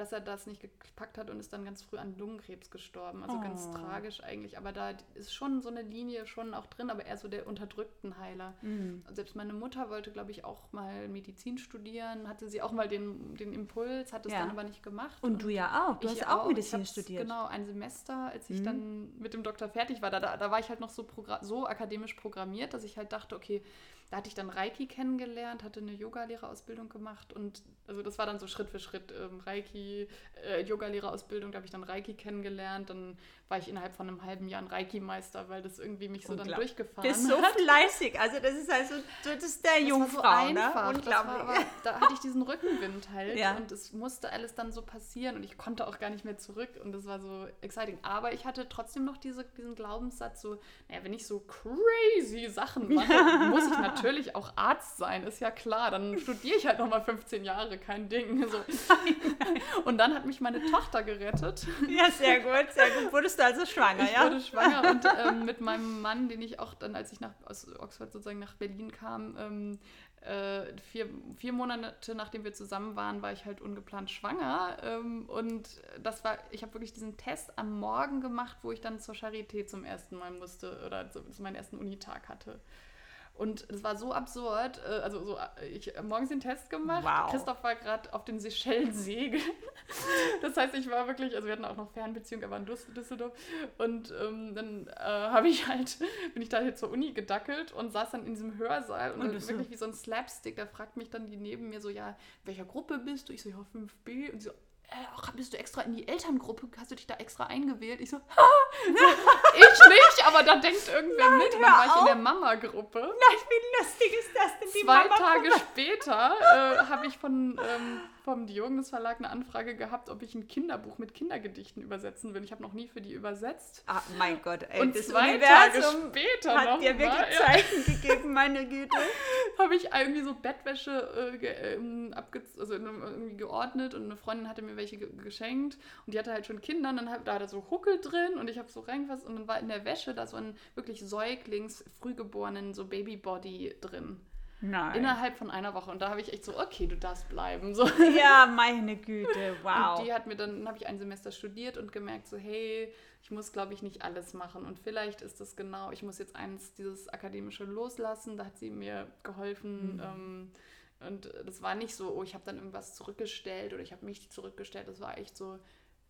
dass er das nicht gepackt hat und ist dann ganz früh an Lungenkrebs gestorben. Also oh. ganz tragisch eigentlich. Aber da ist schon so eine Linie schon auch drin, aber eher so der unterdrückten Heiler. Mhm. Und selbst meine Mutter wollte, glaube ich, auch mal Medizin studieren, hatte sie auch mal den, den Impuls, hat es ja. dann aber nicht gemacht. Und, und du ja auch, du hast auch, auch Medizin studiert. Genau, ein Semester, als ich mhm. dann mit dem Doktor fertig war, da, da, da war ich halt noch so, so akademisch programmiert, dass ich halt dachte, okay, da hatte ich dann Reiki kennengelernt, hatte eine Yogalehrerausbildung gemacht und also das war dann so Schritt für Schritt ähm, Reiki, äh, Yogalehrerausbildung, da habe ich dann Reiki kennengelernt, dann war ich innerhalb von einem halben Jahr ein Reiki-Meister, weil das irgendwie mich so dann durchgefahren hat. Das ist so fleißig, also das ist also das ist der das Jungfrau, war so ne? einfach. ne? Unglaublich. War, da hatte ich diesen Rückenwind halt ja. und es musste alles dann so passieren und ich konnte auch gar nicht mehr zurück und das war so exciting. Aber ich hatte trotzdem noch diese, diesen Glaubenssatz so, naja, wenn ich so crazy Sachen mache, muss ich natürlich natürlich auch Arzt sein, ist ja klar. Dann studiere ich halt nochmal 15 Jahre, kein Ding. So. Und dann hat mich meine Tochter gerettet. Ja, sehr gut, sehr gut. Wurdest du also schwanger, ich ja? Ich wurde schwanger und ähm, mit meinem Mann, den ich auch dann, als ich nach, aus Oxford sozusagen nach Berlin kam, ähm, äh, vier, vier Monate nachdem wir zusammen waren, war ich halt ungeplant schwanger. Ähm, und das war, ich habe wirklich diesen Test am Morgen gemacht, wo ich dann zur Charité zum ersten Mal musste oder zu, zu meinen ersten Unitag hatte. Und es war so absurd. Äh, also so, äh, ich habe morgens den Test gemacht. Wow. Christoph war gerade auf den Seychellen segeln. Das heißt, ich war wirklich, also wir hatten auch noch Fernbeziehung, er war in Düsseldorf. Und ähm, dann äh, habe ich halt, bin ich da hier zur Uni gedackelt und saß dann in diesem Hörsaal und, und wirklich wie so ein Slapstick. Da fragt mich dann die neben mir so, ja, welcher Gruppe bist du? Ich so, ja, 5b. Und sie so, äh, bist du extra in die Elterngruppe, hast du dich da extra eingewählt? Ich so, ha, so ich nicht, aber da denkt irgendwer Nein, mit. Dann war ich in der Mama-Gruppe. Nein, wie lustig ist das denn, die Zwei Tage später äh, habe ich von ähm, vom Diogenes Verlag eine Anfrage gehabt, ob ich ein Kinderbuch mit Kindergedichten übersetzen will. Ich habe noch nie für die übersetzt. Ah, mein Gott, ey, Und zwei Tage später hat noch dir wirklich mal, Zeichen ja. gegeben, meine Güte. habe ich irgendwie so Bettwäsche äh, ähm, also irgendwie geordnet und eine Freundin hatte mir welche geschenkt und die hatte halt schon Kinder und dann hat, da hat er so Huckel drin und ich habe so reingefasst und dann war in der Wäsche da so ein wirklich Säuglings, frühgeborenen so Babybody drin. Nein. Innerhalb von einer Woche. Und da habe ich echt so, okay, du darfst bleiben. So. Ja, meine Güte, wow. Und die hat mir dann, dann habe ich ein Semester studiert und gemerkt, so, hey, ich muss, glaube ich, nicht alles machen. Und vielleicht ist das genau, ich muss jetzt eins, dieses Akademische loslassen. Da hat sie mir geholfen. Mhm. Ähm, und das war nicht so, oh, ich habe dann irgendwas zurückgestellt oder ich habe mich zurückgestellt. Das war echt so,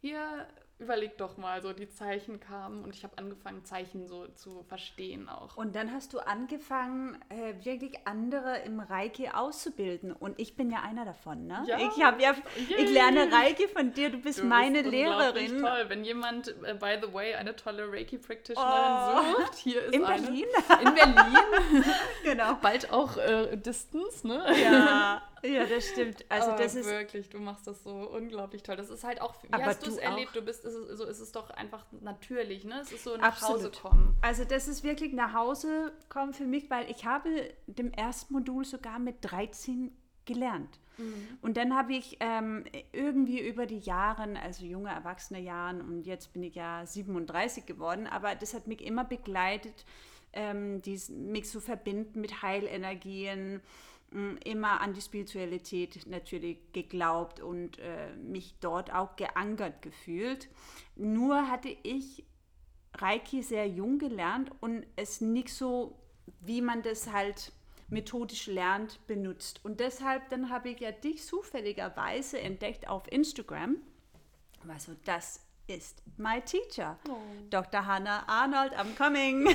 hier, überleg doch mal, so die Zeichen kamen und ich habe angefangen, Zeichen so zu verstehen auch. Und dann hast du angefangen, äh, wirklich andere im Reiki auszubilden. Und ich bin ja einer davon, ne? Ja. Ich habe ja, Yay. ich lerne Reiki von dir, du bist du meine bist Lehrerin. toll. Wenn jemand, äh, by the way, eine tolle Reiki-Practitionerin oh. sucht, hier ist In eine. Berlin? In Berlin. genau. Bald auch äh, Distance, ne? Ja. Ja, das stimmt. Also das ist wirklich, du machst das so unglaublich toll. Das ist halt auch, wie aber hast du es erlebt? Du bist, ist, so ist es doch einfach natürlich, ne? Es ist so nach Absolut. Hause kommen. Also das ist wirklich nach Hause kommen für mich, weil ich habe dem ersten Modul sogar mit 13 gelernt. Mhm. Und dann habe ich ähm, irgendwie über die Jahre, also junge Erwachsene Jahren, und jetzt bin ich ja 37 geworden, aber das hat mich immer begleitet, ähm, dies, mich zu verbinden mit Heilenergien, immer an die Spiritualität natürlich geglaubt und äh, mich dort auch geankert gefühlt. Nur hatte ich Reiki sehr jung gelernt und es nicht so, wie man das halt methodisch lernt, benutzt. Und deshalb dann habe ich ja dich zufälligerweise entdeckt auf Instagram. Also das ist my teacher, oh. Dr. Hannah Arnold, I'm coming.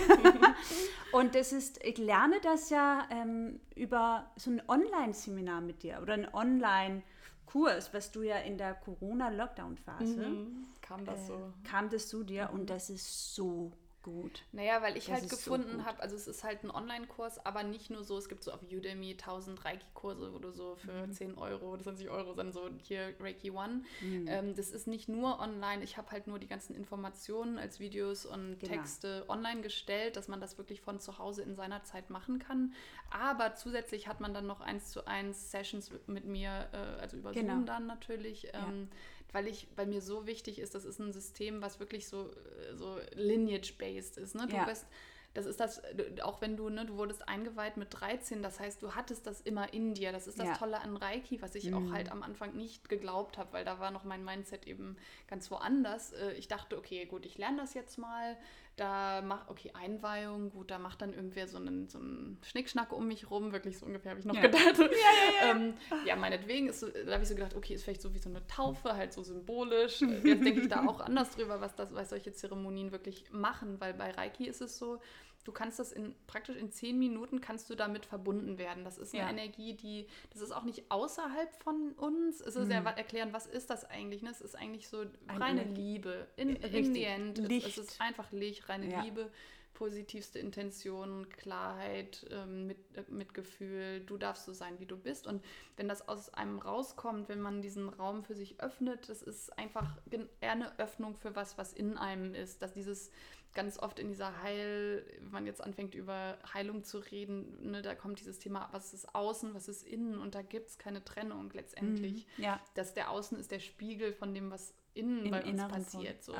und das ist, ich lerne das ja ähm, über so ein Online-Seminar mit dir oder ein Online-Kurs, was du ja in der Corona-Lockdown-Phase mhm. kam das äh, so. Kam das zu dir mhm. und das ist so gut. Naja, weil ich das halt gefunden so habe, also es ist halt ein Online-Kurs, aber nicht nur so, es gibt so auf Udemy 1000 Reiki-Kurse, wo du so für mhm. 10 Euro oder 20 Euro dann so hier Reiki One. Mhm. Ähm, das ist nicht nur online, ich habe halt nur die ganzen Informationen als Videos und genau. Texte online gestellt, dass man das wirklich von zu Hause in seiner Zeit machen kann. Aber zusätzlich hat man dann noch eins zu eins Sessions mit mir, äh, also über genau. Zoom dann natürlich. Ähm, ja weil ich, bei mir so wichtig ist, das ist ein System, was wirklich so, äh, so lineage-based ist. Ne? Du ja. bist, das ist das, auch wenn du, ne, du wurdest eingeweiht mit 13, das heißt, du hattest das immer in dir. Das ist das ja. Tolle an Reiki, was ich mhm. auch halt am Anfang nicht geglaubt habe, weil da war noch mein Mindset eben ganz woanders. Äh, ich dachte, okay, gut, ich lerne das jetzt mal, da macht, okay, Einweihung, gut, da macht dann irgendwer so einen, so einen Schnickschnack um mich rum, wirklich so ungefähr habe ich noch ja. gedacht. Ja, ja, ja. ähm, ja, meinetwegen, ist so, da habe ich so gedacht, okay, ist vielleicht so wie so eine Taufe, halt so symbolisch. Jetzt denke ich da auch anders drüber, was, das, was solche Zeremonien wirklich machen, weil bei Reiki ist es so, du kannst das in praktisch in zehn Minuten kannst du damit verbunden werden. Das ist eine ja. Energie, die, das ist auch nicht außerhalb von uns. Es ist mhm. ja erklären, was ist das eigentlich? Ne? Es ist eigentlich so reine Energie. Liebe. In, in the end. Licht. Es, es ist einfach Licht, reine ja. Liebe positivste Intention, Klarheit, ähm, mit, äh, Mitgefühl, du darfst so sein, wie du bist. Und wenn das aus einem rauskommt, wenn man diesen Raum für sich öffnet, das ist einfach eher eine Öffnung für was, was in einem ist. Dass dieses ganz oft in dieser Heil, wenn man jetzt anfängt über Heilung zu reden, ne, da kommt dieses Thema, was ist außen, was ist innen und da gibt es keine Trennung letztendlich. Mhm, ja. Dass der Außen ist der Spiegel von dem, was innen In bei uns passiert. So.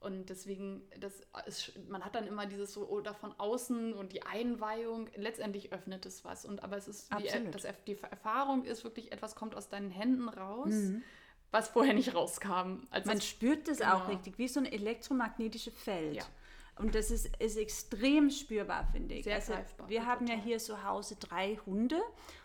Und deswegen, das ist, man hat dann immer dieses so oder von außen und die Einweihung, letztendlich öffnet es was. Und aber es ist wie, das, die Erfahrung ist wirklich, etwas kommt aus deinen Händen raus. Mhm was vorher nicht rauskam. Man spürt das genau. auch richtig, wie so ein elektromagnetisches Feld. Ja. Und das ist, ist extrem spürbar, finde ich. Sehr also, greifbar. Wir haben total. ja hier zu Hause drei Hunde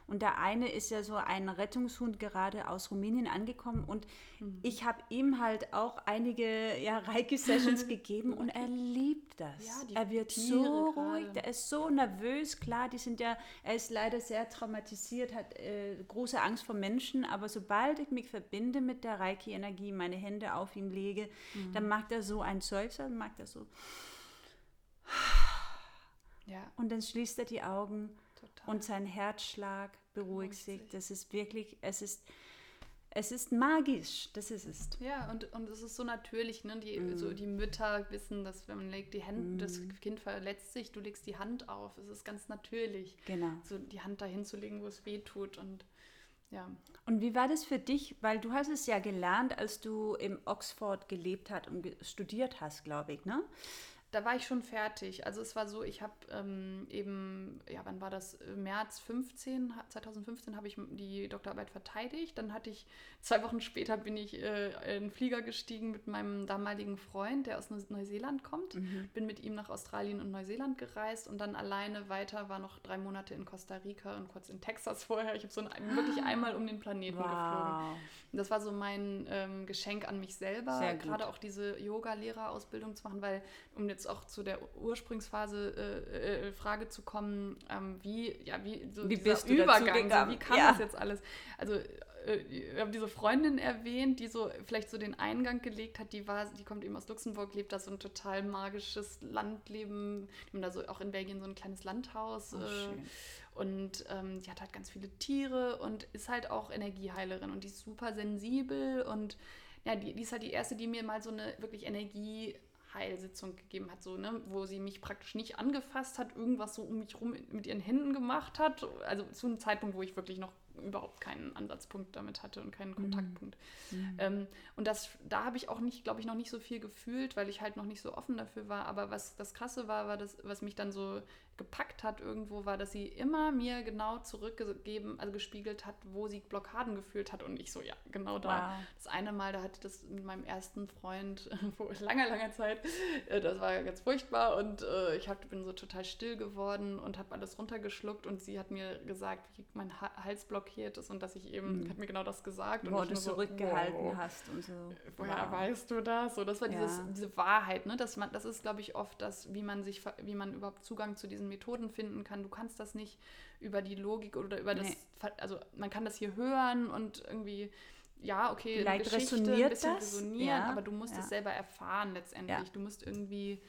und der eine ist ja so ein Rettungshund gerade aus Rumänien angekommen und mhm. ich habe ihm halt auch einige ja, Reiki-Sessions gegeben und er liebt das. Ja, er wird Tiere so ruhig, der ist so nervös. Klar, die sind ja, er ist leider sehr traumatisiert, hat äh, große Angst vor Menschen, aber sobald ich mich verbinde mit der Reiki-Energie, meine Hände auf ihn lege, mhm. dann macht er so ein Seufzer, dann macht er so. Ja. Und dann schließt er die Augen. Und sein Herzschlag beruhigt sich. Das ist wirklich, es ist, es ist magisch, das ist es. Ja, und, und es ist so natürlich, ne? Die, mm. so die Mütter wissen, dass wenn man legt die Hände, mm. das Kind verletzt sich, du legst die Hand auf. Es ist ganz natürlich. Genau. So die Hand dahin zu legen, wo es weh tut und ja. Und wie war das für dich? Weil du hast es ja gelernt, als du im Oxford gelebt hast und studiert hast, glaube ich, ne? Da war ich schon fertig. Also es war so, ich habe ähm, eben, ja, wann war das? März 15, 2015 habe ich die Doktorarbeit verteidigt. Dann hatte ich, zwei Wochen später bin ich äh, in den Flieger gestiegen mit meinem damaligen Freund, der aus Neuseeland kommt. Mhm. Bin mit ihm nach Australien und Neuseeland gereist und dann alleine weiter, war noch drei Monate in Costa Rica und kurz in Texas vorher. Ich habe so ein, wirklich einmal um den Planeten wow. geflogen. Das war so mein ähm, Geschenk an mich selber, gerade auch diese Yoga-Lehrerausbildung zu machen, weil um jetzt auch zu der Ursprungsphase äh, äh, Frage zu kommen, ähm, wie, ja, wie, so wie bist du Übergang, so, wie kam ja. das jetzt alles? Also äh, ich habe diese Freundin erwähnt, die so vielleicht so den Eingang gelegt hat, die war, die kommt eben aus Luxemburg, lebt da so ein total magisches Landleben, die haben da so auch in Belgien so ein kleines Landhaus. Oh, äh, Und ähm, die hat halt ganz viele Tiere und ist halt auch Energieheilerin und die ist super sensibel und ja, die, die ist halt die erste, die mir mal so eine wirklich Energieheilsitzung gegeben hat, so, ne, wo sie mich praktisch nicht angefasst hat, irgendwas so um mich rum mit ihren Händen gemacht hat. Also zu einem Zeitpunkt, wo ich wirklich noch überhaupt keinen Ansatzpunkt damit hatte und keinen mhm. Kontaktpunkt. Mhm. Ähm, und das, da habe ich auch nicht, glaube ich, noch nicht so viel gefühlt, weil ich halt noch nicht so offen dafür war. Aber was das Krasse war, war das, was mich dann so gepackt hat irgendwo, war, dass sie immer mir genau zurückgegeben, also gespiegelt hat, wo sie Blockaden gefühlt hat. Und ich so, ja, genau da. Wow. Das eine Mal, da hatte ich das mit meinem ersten Freund vor langer, langer Zeit. Äh, das war ganz furchtbar und äh, ich hab, bin so total still geworden und habe alles runtergeschluckt. Und sie hat mir gesagt, wie mein Hals blockiert ist und dass ich eben, mhm. hat mir genau das gesagt. Wo du zurückgehalten so, wow, hast und so. Woher wow. weißt du das? So, das war dieses, ja. diese Wahrheit, ne? Das, man, das ist, glaube ich, oft das, wie man sich, wie man überhaupt Zugang zu diesen diesen Methoden finden kann. Du kannst das nicht über die Logik oder über das, also man kann das hier hören und irgendwie, ja, okay, Vielleicht resoniert ein bisschen das? resonieren, ja, aber du musst ja. es selber erfahren letztendlich. Ja. Du musst irgendwie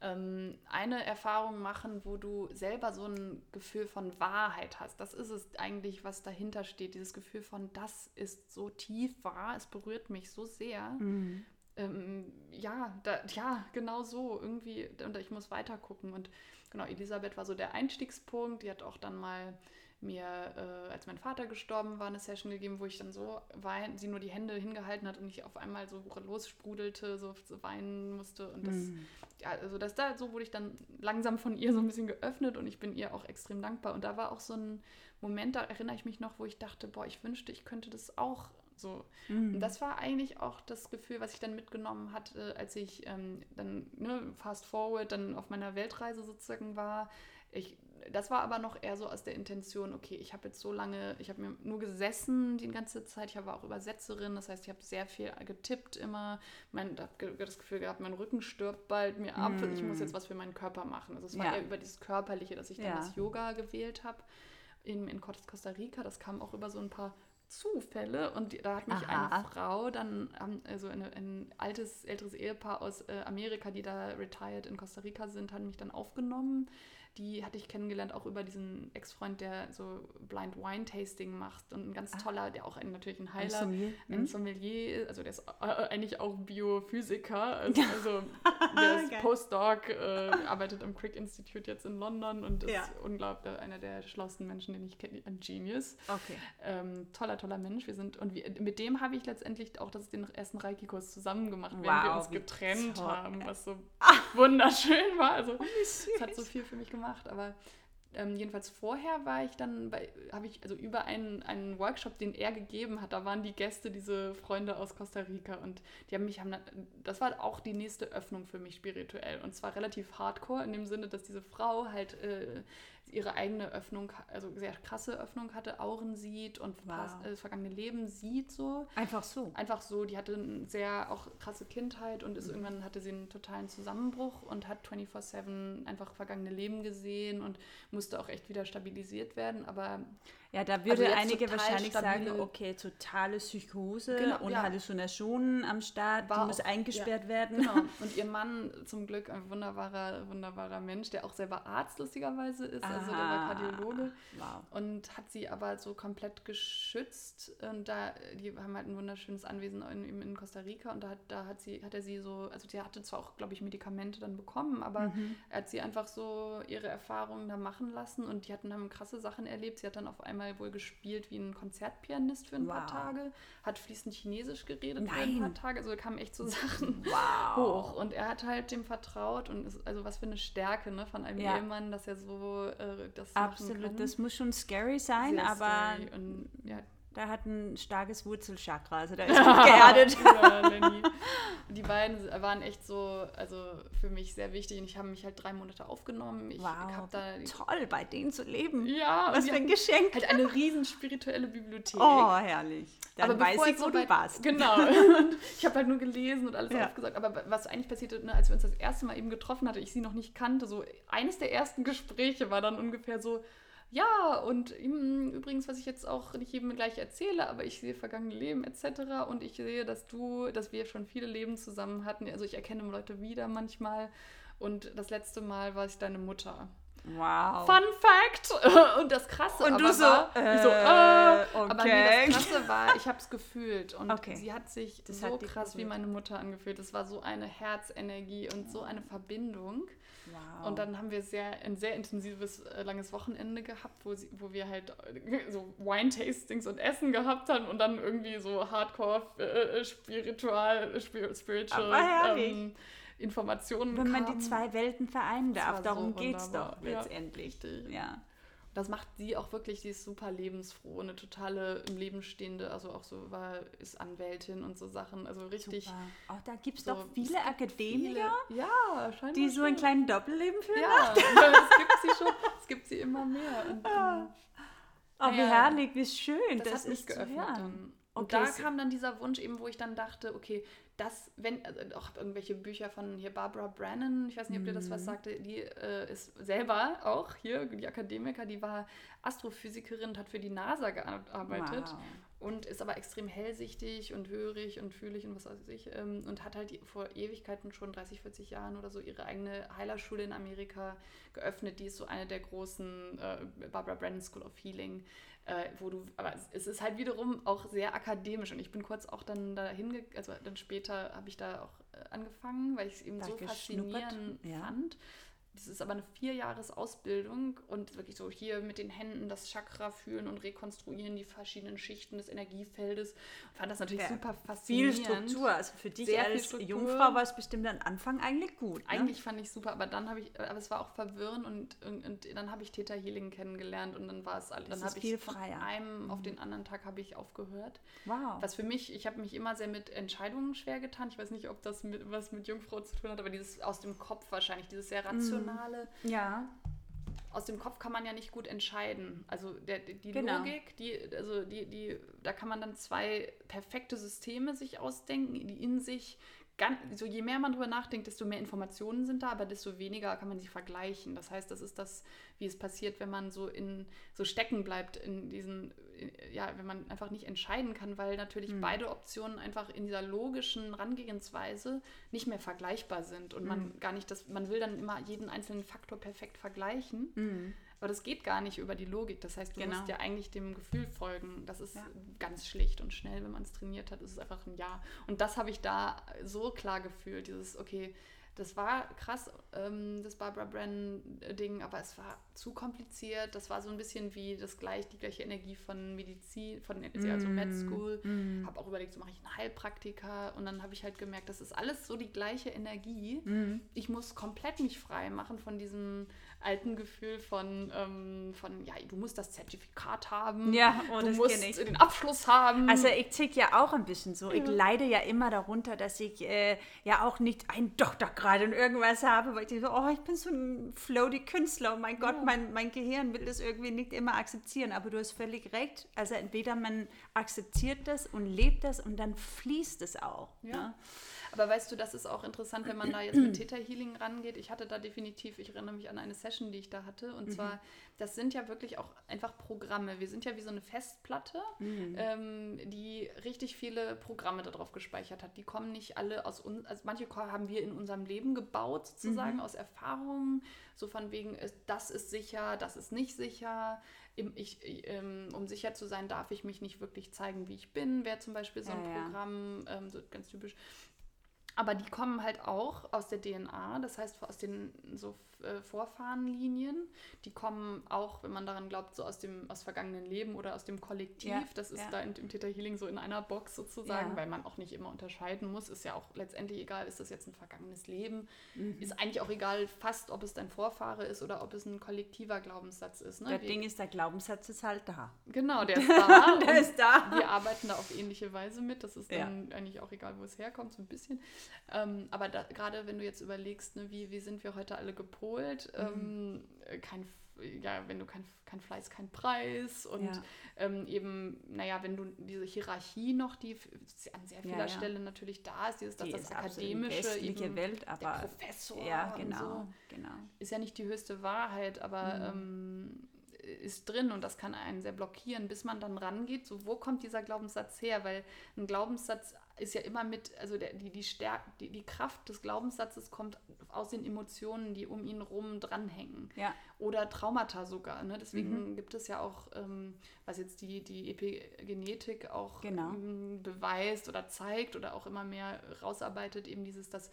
ähm, eine Erfahrung machen, wo du selber so ein Gefühl von Wahrheit hast. Das ist es eigentlich, was dahinter steht. Dieses Gefühl von, das ist so tief wahr, es berührt mich so sehr. Mhm. Ähm, ja, da, ja, genau so. Irgendwie, und ich muss weiter gucken. Und genau, Elisabeth war so der Einstiegspunkt. Die hat auch dann mal mir, äh, als mein Vater gestorben war, eine Session gegeben, wo ich dann so wein, sie nur die Hände hingehalten hat und ich auf einmal so lossprudelte, so, so weinen musste. Und das, mm. ja, also das da, so wurde ich dann langsam von ihr so ein bisschen geöffnet und ich bin ihr auch extrem dankbar. Und da war auch so ein Moment, da erinnere ich mich noch, wo ich dachte, boah, ich wünschte, ich könnte das auch so. Mhm. Und das war eigentlich auch das Gefühl, was ich dann mitgenommen hatte, als ich ähm, dann, ne, fast forward, dann auf meiner Weltreise sozusagen war. Ich, das war aber noch eher so aus der Intention, okay, ich habe jetzt so lange, ich habe mir nur gesessen die ganze Zeit, ich war auch Übersetzerin, das heißt, ich habe sehr viel getippt immer, mein, habe das Gefühl gehabt, mein Rücken stirbt bald mir ab, mm. ich muss jetzt was für meinen Körper machen. Also es war ja. eher über dieses Körperliche, dass ich dann ja. das Yoga gewählt habe in, in Costa Rica, das kam auch über so ein paar Zufälle und da hat mich Aha. eine Frau dann, also eine, ein altes, älteres Ehepaar aus äh, Amerika, die da retired in Costa Rica sind, hat mich dann aufgenommen die hatte ich kennengelernt auch über diesen Ex-Freund, der so Blind Wine Tasting macht und ein ganz ah. toller, der auch ein, natürlich ein Heiler, ein Sommelier, ein hm? Sommelier also der ist äh, eigentlich auch Biophysiker, also, also der ist Postdoc, äh, arbeitet am Crick Institute jetzt in London und ist ja. unglaublich einer der schlauesten Menschen, den ich kenne, ein Genius. Okay. Ähm, toller, toller Mensch. Wir sind und wir, mit dem habe ich letztendlich auch das den ersten Reiki-Kurs zusammen gemacht, wow, während wir uns getrennt toll. haben, was so wunderschön war. Also es hat so viel für mich gemacht gemacht, aber ähm, jedenfalls vorher war ich dann bei, habe ich also über einen, einen Workshop, den er gegeben hat, da waren die Gäste, diese Freunde aus Costa Rica und die haben mich, haben, das war auch die nächste Öffnung für mich spirituell und zwar relativ hardcore in dem Sinne, dass diese Frau halt äh, ihre eigene Öffnung, also sehr krasse Öffnung hatte, Auren sieht und wow. das äh, vergangene Leben sieht so. Einfach so. Einfach so. Die hatte eine sehr auch krasse Kindheit und ist mhm. irgendwann hatte sie einen totalen Zusammenbruch und hat 24-7 einfach vergangene Leben gesehen und musste auch echt wieder stabilisiert werden. Aber ja, da würde also einige wahrscheinlich sagen, okay, totale Psychose genau, und ja. Halluzinationen am Start, War die auch, muss eingesperrt ja, werden. Genau. Und ihr Mann zum Glück ein wunderbarer, wunderbarer Mensch, der auch selber Arzt lustigerweise ist, Aha. also der war Kardiologe wow. und hat sie aber so komplett geschützt. Und da, die haben halt ein wunderschönes Anwesen in, in Costa Rica und da, da hat sie, hat er sie so, also sie hatte zwar auch, glaube ich, Medikamente dann bekommen, aber mhm. er hat sie einfach so ihre Erfahrungen da machen lassen und die hatten haben krasse Sachen erlebt. Sie hat dann auf einmal einmal wohl gespielt wie ein Konzertpianist für ein wow. paar Tage, hat fließend Chinesisch geredet Nein. für ein paar Tage, also kamen echt so Sachen wow. hoch. Und er hat halt dem vertraut und ist, also was für eine Stärke ne, von einem ja. Ehemann, dass er so äh, das Absolut, das muss schon scary sein, Sehr aber und, ja, da hat ein starkes Wurzelchakra, also da ist gut geerdet. ja. Die beiden waren echt so, also für mich sehr wichtig und ich habe mich halt drei Monate aufgenommen. Ich wow, da toll, bei denen zu leben. Ja, was für ein Geschenk. Halt eine riesen spirituelle Bibliothek. Oh, herrlich. Dann aber weiß ich, wo so du warst. Genau. Ich habe halt nur gelesen und alles ja. aufgesagt. Aber was eigentlich passierte, ne, als wir uns das erste Mal eben getroffen hatten, ich sie noch nicht kannte, so eines der ersten Gespräche war dann ungefähr so, ja, und übrigens, was ich jetzt auch nicht jedem gleich erzähle, aber ich sehe vergangene Leben etc. Und ich sehe, dass du, dass wir schon viele Leben zusammen hatten. Also ich erkenne Leute wieder manchmal. Und das letzte Mal war ich deine Mutter. Wow. Fun Fact! Und das Krasse und aber du so, war, äh, ich so äh, okay. aber nee, das Krasse war, ich habe es gefühlt und Okay. sie hat sich Das so hat krass wie berührt. meine Mutter angefühlt. Es war so eine Herzenergie und so eine Verbindung. Wow. Und dann haben wir sehr, ein sehr intensives, äh, langes Wochenende gehabt, wo, sie, wo wir halt äh, so Wine-Tastings und Essen gehabt haben und dann irgendwie so Hardcore, äh, spiritual, spir- spiritual ähm, Informationen Wenn man kamen. die zwei Welten vereinen darf, darum so geht es wunderbar. doch Ja, letztendlich. richtig. Ja. Das macht sie auch wirklich, sie ist super lebensfroh, eine totale im Leben stehende, also auch so war, ist Anwältin und so Sachen, also richtig. Super. Auch da gibt es so- doch es viele gibt Akademiker, Viele, ja, scheinbar. die so ein schon. kleines Doppelleben führen. Ja, es gibt sie schon, es gibt sie immer mehr. Und, ähm, Oh, wie Ja. herrlich, wie schön, das, das, hat mich geöffnet. hören. Dann. Okay, Und da so- kam dann dieser Wunsch eben, wo ich dann dachte, okay, das, wenn, also auch irgendwelche Bücher von hier Barbara Brannon, ich weiß nicht, ob dir das Mhm. was sagte, die äh, ist selber auch hier, die Akademiker, die war Astrophysikerin und hat für die NASA gearbeitet Wow. Und ist aber extrem hellsichtig und hörig und fühlig und was weiß ich ähm, und hat halt vor Ewigkeiten schon 30, 40 Jahren oder so ihre eigene Heilerschule in Amerika geöffnet. Die ist so eine der großen äh, Barbara Brannon School of Healing, äh, wo du, aber es, ist halt wiederum auch sehr akademisch und ich bin kurz auch dann dahin, also dann später habe ich da auch äh, angefangen, weil ich es eben Da so faszinierend ja. fand. Das ist aber eine Vierjahresausbildung und wirklich so hier mit den Händen das Chakra fühlen und rekonstruieren, die verschiedenen Schichten des Energiefeldes. Und fand das natürlich Ja, super Viel faszinierend. Struktur. Also für dich Sehr viel als. Jungfrau war es bestimmt am Anfang eigentlich gut. Ne? Eigentlich fand ich super, aber dann habe ich, aber es war auch verwirrend und, und, und dann habe ich Theta Healing kennengelernt und dann war es, all- Das dann habe viel ich von freier. Mhm. einem auf den anderen Tag habe ich aufgehört. Wow. Was für mich, ich habe mich immer sehr mit Entscheidungen schwer getan. Ich weiß nicht, ob das mit, was mit Jungfrau zu tun hat, aber dieses aus dem Kopf wahrscheinlich, dieses sehr rationale. ja. Aus dem Kopf kann man ja nicht gut entscheiden. Also der, die Genau. Logik, die, also die, die, da kann man dann zwei perfekte Systeme sich ausdenken, die in sich ganz, so je mehr man drüber nachdenkt, desto mehr Informationen sind da, aber desto weniger kann man sie vergleichen. Das heißt, das ist das, wie es passiert, wenn man so in so stecken bleibt in diesen, in, ja, wenn man einfach nicht entscheiden kann, weil natürlich Hm. beide Optionen einfach in dieser logischen Rangehensweise nicht mehr vergleichbar sind und Hm. man gar nicht das, man will dann immer jeden einzelnen Faktor perfekt vergleichen. Mhm. Aber das geht gar nicht über die Logik. Das heißt, du Genau. musst ja eigentlich dem Gefühl folgen. Das ist Ja. ganz schlicht und schnell, wenn man es trainiert hat, ist es einfach ein Ja. Und das habe ich da so klar gefühlt. Dieses, okay, das war krass, ähm, das Barbara Brennan-Ding, aber es war zu kompliziert. Das war so ein bisschen wie das gleich, die gleiche Energie von Medizin, von also Mm. Med School. Habe auch überlegt, so mache ich einen Heilpraktiker. Und dann habe ich halt gemerkt, das ist alles so die gleiche Energie Mhm. ich muss komplett mich frei machen von diesem alten Gefühl von, ähm, von ja, du musst das Zertifikat haben, Ja, oh, du musst den Abschluss haben. Also ich tick ja auch ein bisschen so. Ich leide ja immer darunter, dass ich äh, ja auch nicht einen Doktorgrad in irgendwas habe, weil ich denke, so, oh, ich bin so ein floaty Künstler. Oh mein Gott, Ja. mein, mein Gehirn will das irgendwie nicht immer akzeptieren. Aber du hast völlig recht. Also entweder man akzeptiert das und lebt das und dann fließt es auch. Ja. Ne? Aber weißt du, das ist auch interessant, wenn man da jetzt mit Theta Healing rangeht. Ich hatte da definitiv, ich erinnere mich an eine Session, die ich da hatte. Und zwar, das sind ja wirklich auch einfach Programme. Wir sind ja wie so eine Festplatte, ähm, die richtig viele Programme darauf gespeichert hat. Die kommen nicht alle aus uns, also manche haben wir in unserem Leben gebaut, sozusagen, aus Erfahrungen. So von wegen, das ist sicher, das ist nicht sicher. Ich, ähm, um sicher zu sein, darf ich mich nicht wirklich zeigen, wie ich bin, wäre zum Beispiel so ein Ja, ja. Programm, ähm, so ganz typisch. Aber die kommen halt auch aus der DNA, das heißt aus den so äh, Vorfahrenlinien. Die kommen auch, wenn man daran glaubt, so aus dem aus vergangenen Leben oder aus dem Kollektiv. Ja, das ist ja. da im, Theta Healing so in einer Box sozusagen, Ja. weil man auch nicht immer unterscheiden muss. Ist ja auch letztendlich egal, ist das jetzt ein vergangenes Leben. Mhm. Ist eigentlich auch egal, fast ob es dein Vorfahre ist oder ob es ein kollektiver Glaubenssatz ist. Ne? Das Ding ist, der Glaubenssatz ist halt da. Genau, der ist da. Der ist da. Wir arbeiten da auf ähnliche Weise mit. Das ist dann eigentlich auch egal, wo es herkommt, so ein bisschen. Ähm, aber gerade wenn du jetzt überlegst, ne, wie, wie sind wir heute alle gepolt, Mhm. ähm, äh, kein, ja, wenn du kein, kein Fleiß, kein Preis und Ja. ähm, eben, naja, wenn du diese Hierarchie noch, die an sehr vieler Ja, ja. Stelle natürlich da ist, dieses, dass Die das ist Akademische, eben Welt, der aber Professor ja, genau, so genau. ist ja nicht die höchste Wahrheit, aber Mhm. ähm, ist drin und das kann einen sehr blockieren, bis man dann rangeht, so wo kommt dieser Glaubenssatz her? Weil ein Glaubenssatz ist ja immer mit, also der, die, die, Stärk, die, die Kraft des Glaubenssatzes kommt aus den Emotionen, die um ihn rum dranhängen. Ja. Oder Traumata sogar. Ne? Deswegen mhm. gibt es ja auch, ähm, was jetzt die, die Epigenetik auch genau. ähm, beweist oder zeigt oder auch immer mehr rausarbeitet, eben dieses, dass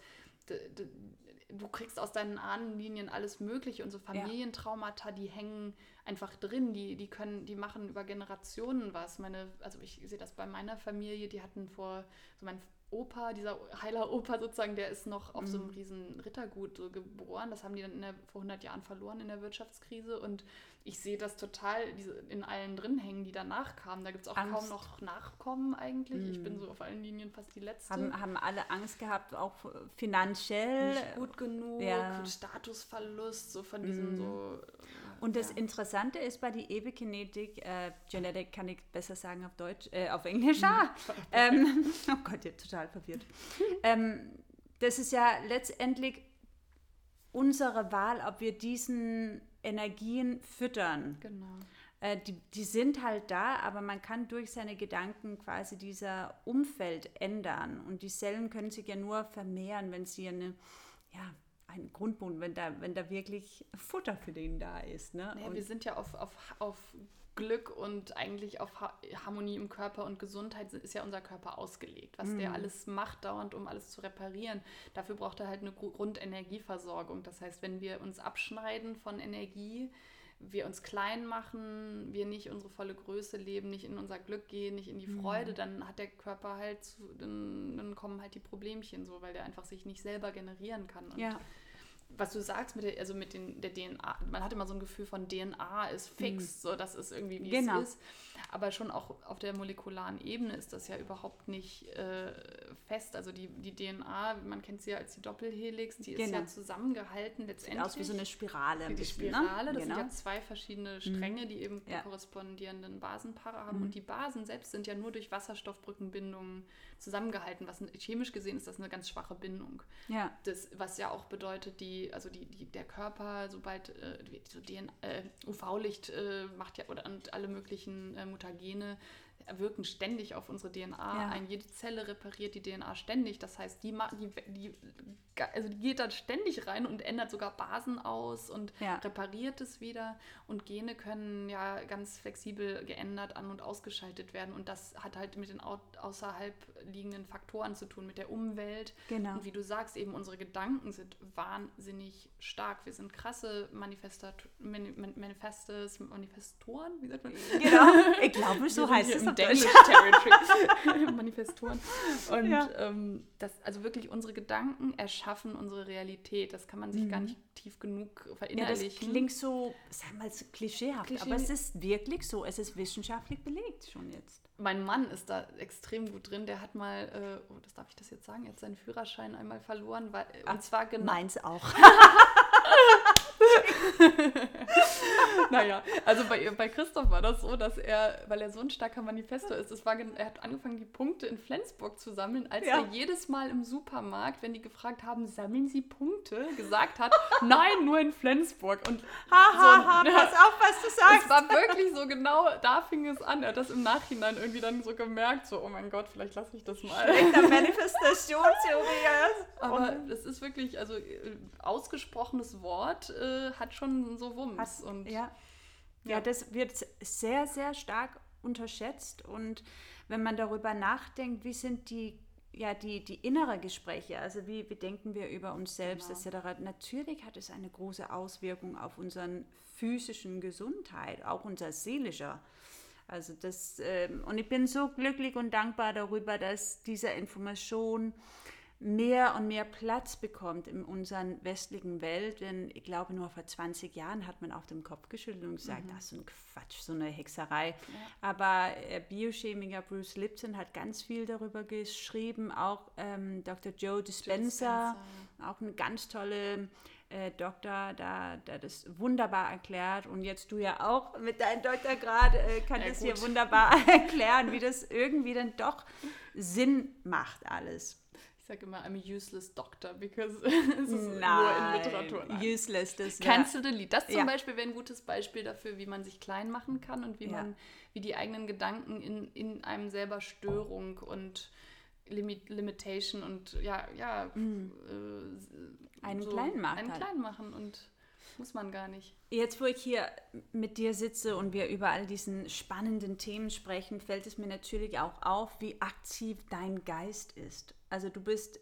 du kriegst aus deinen Ahnenlinien alles Mögliche und so Familientraumata, die hängen einfach drin, die, die können, die machen über Generationen was. Meine, also ich sehe das bei meiner Familie, die hatten vor, so mein Opa, dieser heiler Opa sozusagen, der ist noch auf mhm. so einem mhm. riesen Rittergut so geboren. Das haben die dann der, vor 100 Jahren verloren in der Wirtschaftskrise. Und ich sehe das total diese, in allen drin hängen, die danach kamen. Da gibt es auch Angst. kaum noch Nachkommen eigentlich. Mhm. Ich bin mhm. so auf allen Linien fast die Letzte. Haben, haben alle Angst gehabt, auch finanziell. Nicht gut genug, ja. Statusverlust, so von diesen mhm. so und das ja. Interessante ist bei der Epigenetik, äh, Genetik kann ich besser sagen auf Deutsch, äh, auf Englisch, ah, ähm, oh Gott, ich total verwirrt. ähm, das ist ja letztendlich unsere Wahl, ob wir diesen Energien füttern. Genau. Äh, die, die sind halt da, aber man kann durch seine Gedanken quasi dieser Umfeld ändern. Und die Zellen können sich ja nur vermehren, wenn sie eine ja, ein Grundboden, wenn da, wenn da wirklich Futter für den da ist. Ne? Naja, wir sind ja auf, auf, auf Glück und eigentlich auf Harmonie im Körper und Gesundheit ist ja unser Körper ausgelegt. Was mm. der alles macht dauernd, um alles zu reparieren, dafür braucht er halt eine Grundenergieversorgung. Das heißt, wenn wir uns abschneiden von Energie, wir uns klein machen, wir nicht unsere volle Größe leben, nicht in unser Glück gehen, nicht in die Freude, mhm. dann hat der Körper halt, dann, dann, kommen halt die Problemchen so, weil der einfach sich nicht selber generieren kann. Und ja was du sagst mit der, also mit den, der DNA, man hat immer so ein Gefühl von DNA ist fix, mhm. so das ist irgendwie wie genau. es ist. Aber schon auch auf der molekularen Ebene ist das ja überhaupt nicht äh, fest. Also die, die DNA, man kennt sie ja als die Doppelhelix, die genau. ist ja genau. zusammengehalten letztendlich. Sieht aus wie so eine Spirale. Wie die bisschen, ne? Spirale, ne? das genau. sind ja zwei verschiedene mhm. Stränge, die eben ja. korrespondierenden Basenpaare haben. Mhm. Und die Basen selbst sind ja nur durch Wasserstoffbrückenbindungen zusammengehalten. Was chemisch gesehen ist das eine ganz schwache Bindung. Ja. Das, was ja auch bedeutet, die, also die, die, der Körper, sobald äh, so äh, UV-Licht äh, macht ja oder und alle möglichen äh, Mutagene wirken ständig auf unsere DNA ja. ein. Jede Zelle repariert die DNA ständig. Das heißt, die, die, die, also die geht dann ständig rein und ändert sogar Basen aus und ja. repariert es wieder. Und Gene können ja ganz flexibel geändert, an- und ausgeschaltet werden. Und das hat halt mit den außerhalb liegenden Faktoren zu tun, mit der Umwelt. Genau. Und wie du sagst, eben unsere Gedanken sind wahnsinnig stark. Wir sind krasse Manifestat Manifestes, Manifestoren, wie sagt man? Genau, ich glaube, so heißt es Danish Territory. Manifestoren. Und ja. ähm, das, also wirklich unsere Gedanken erschaffen unsere Realität. Das kann man sich mhm. gar nicht tief genug verinnerlichen. Ja, das klingt so, sag mal, so klischeehaft, Klischee. aber es ist wirklich so. Es ist wissenschaftlich belegt schon jetzt. Mein Mann ist da extrem gut drin. Der hat mal, äh, oh, das darf ich das jetzt sagen, hat seinen Führerschein einmal verloren, weil, Ach, und zwar genau. Meins auch. naja, also bei, bei Christoph war das so, dass er, weil er so ein starker Manifesto ist, es war, er hat angefangen, die Punkte in Flensburg zu sammeln, als ja. er jedes Mal im Supermarkt, wenn die gefragt haben, sammeln Sie Punkte, gesagt hat, nein, nur in Flensburg. Und ha, ha, ha, pass auf, was du sagst. Es war wirklich so genau, da fing es an. Er hat das im Nachhinein irgendwie dann so gemerkt, so, oh mein Gott, vielleicht lasse ich das mal. Schlechter Manifestationstheorie. Aber es ist wirklich, also äh, ausgesprochenes Wort äh, hat schon so Wumms. Hat, und, ja. ja. ja, das wird sehr, sehr stark unterschätzt. Und wenn man darüber nachdenkt, wie sind die ja, die, die innere Gespräche, also wie, wie denken wir über uns selbst genau. etc. Natürlich hat es eine große Auswirkung auf unseren physischen Gesundheit, auch unser seelischer. Also das, äh, und ich bin so glücklich und dankbar darüber, dass diese Information mehr und mehr Platz bekommt in unserer westlichen Welt. Denn ich glaube, nur vor 20 Jahren hat man auf den Kopf geschüttelt und gesagt, mhm. das ist ein Quatsch, so eine Hexerei. Ja. Aber äh, Biochemiker Bruce Lipton hat ganz viel darüber geschrieben, auch ähm, Dr. Joe Dispenza, Dispenza, auch eine ganz tolle äh, Doktor, da, da das wunderbar erklärt. Und jetzt du ja auch mit deinem Doktorgrad äh, kannst ja, es hier wunderbar erklären, wie das irgendwie dann doch Sinn macht alles sage immer, I'm a useless doctor, because es ist Nein, nur in Literatur. Nein. Useless, das Cancel the lead. Das zum ja. Beispiel wäre ein gutes Beispiel dafür, wie man sich klein machen kann und wie ja. man, wie die eigenen Gedanken in, in einem selber Störung und Limit Limitation und ja, ja, mhm. äh, einen so kleinen machen. Einen kleinen machen und muss man gar nicht. Jetzt, wo ich hier mit dir sitze und wir über all diesen spannenden Themen sprechen, fällt es mir natürlich auch auf, wie aktiv dein Geist ist. Also du bist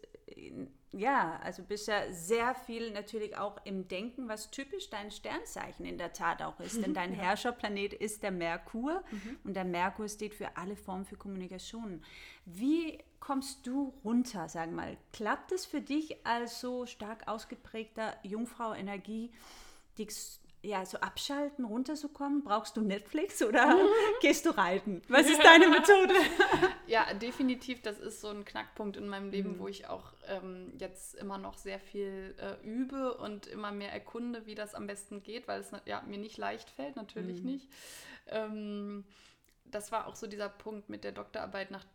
ja, also bist ja sehr viel natürlich auch im Denken, was typisch dein Sternzeichen in der Tat auch ist. Denn dein Herrscherplanet ist der Merkur mhm. und der Merkur steht für alle Formen für Kommunikation. Wie kommst du runter, sag mal? Klappt es für dich als so stark ausgeprägter Jungfrau-Energie, dich ja, so abschalten, runterzukommen? Brauchst du Netflix oder gehst du reiten? Was ist deine Methode? ja, definitiv. Das ist so ein Knackpunkt in meinem Leben, mhm. wo ich auch ähm, jetzt immer noch sehr viel äh, übe und immer mehr erkunde, wie das am besten geht, weil es ja, mir nicht leicht fällt, natürlich mhm. nicht. Ähm, das war auch so dieser Punkt mit der Doktorarbeit. Nach,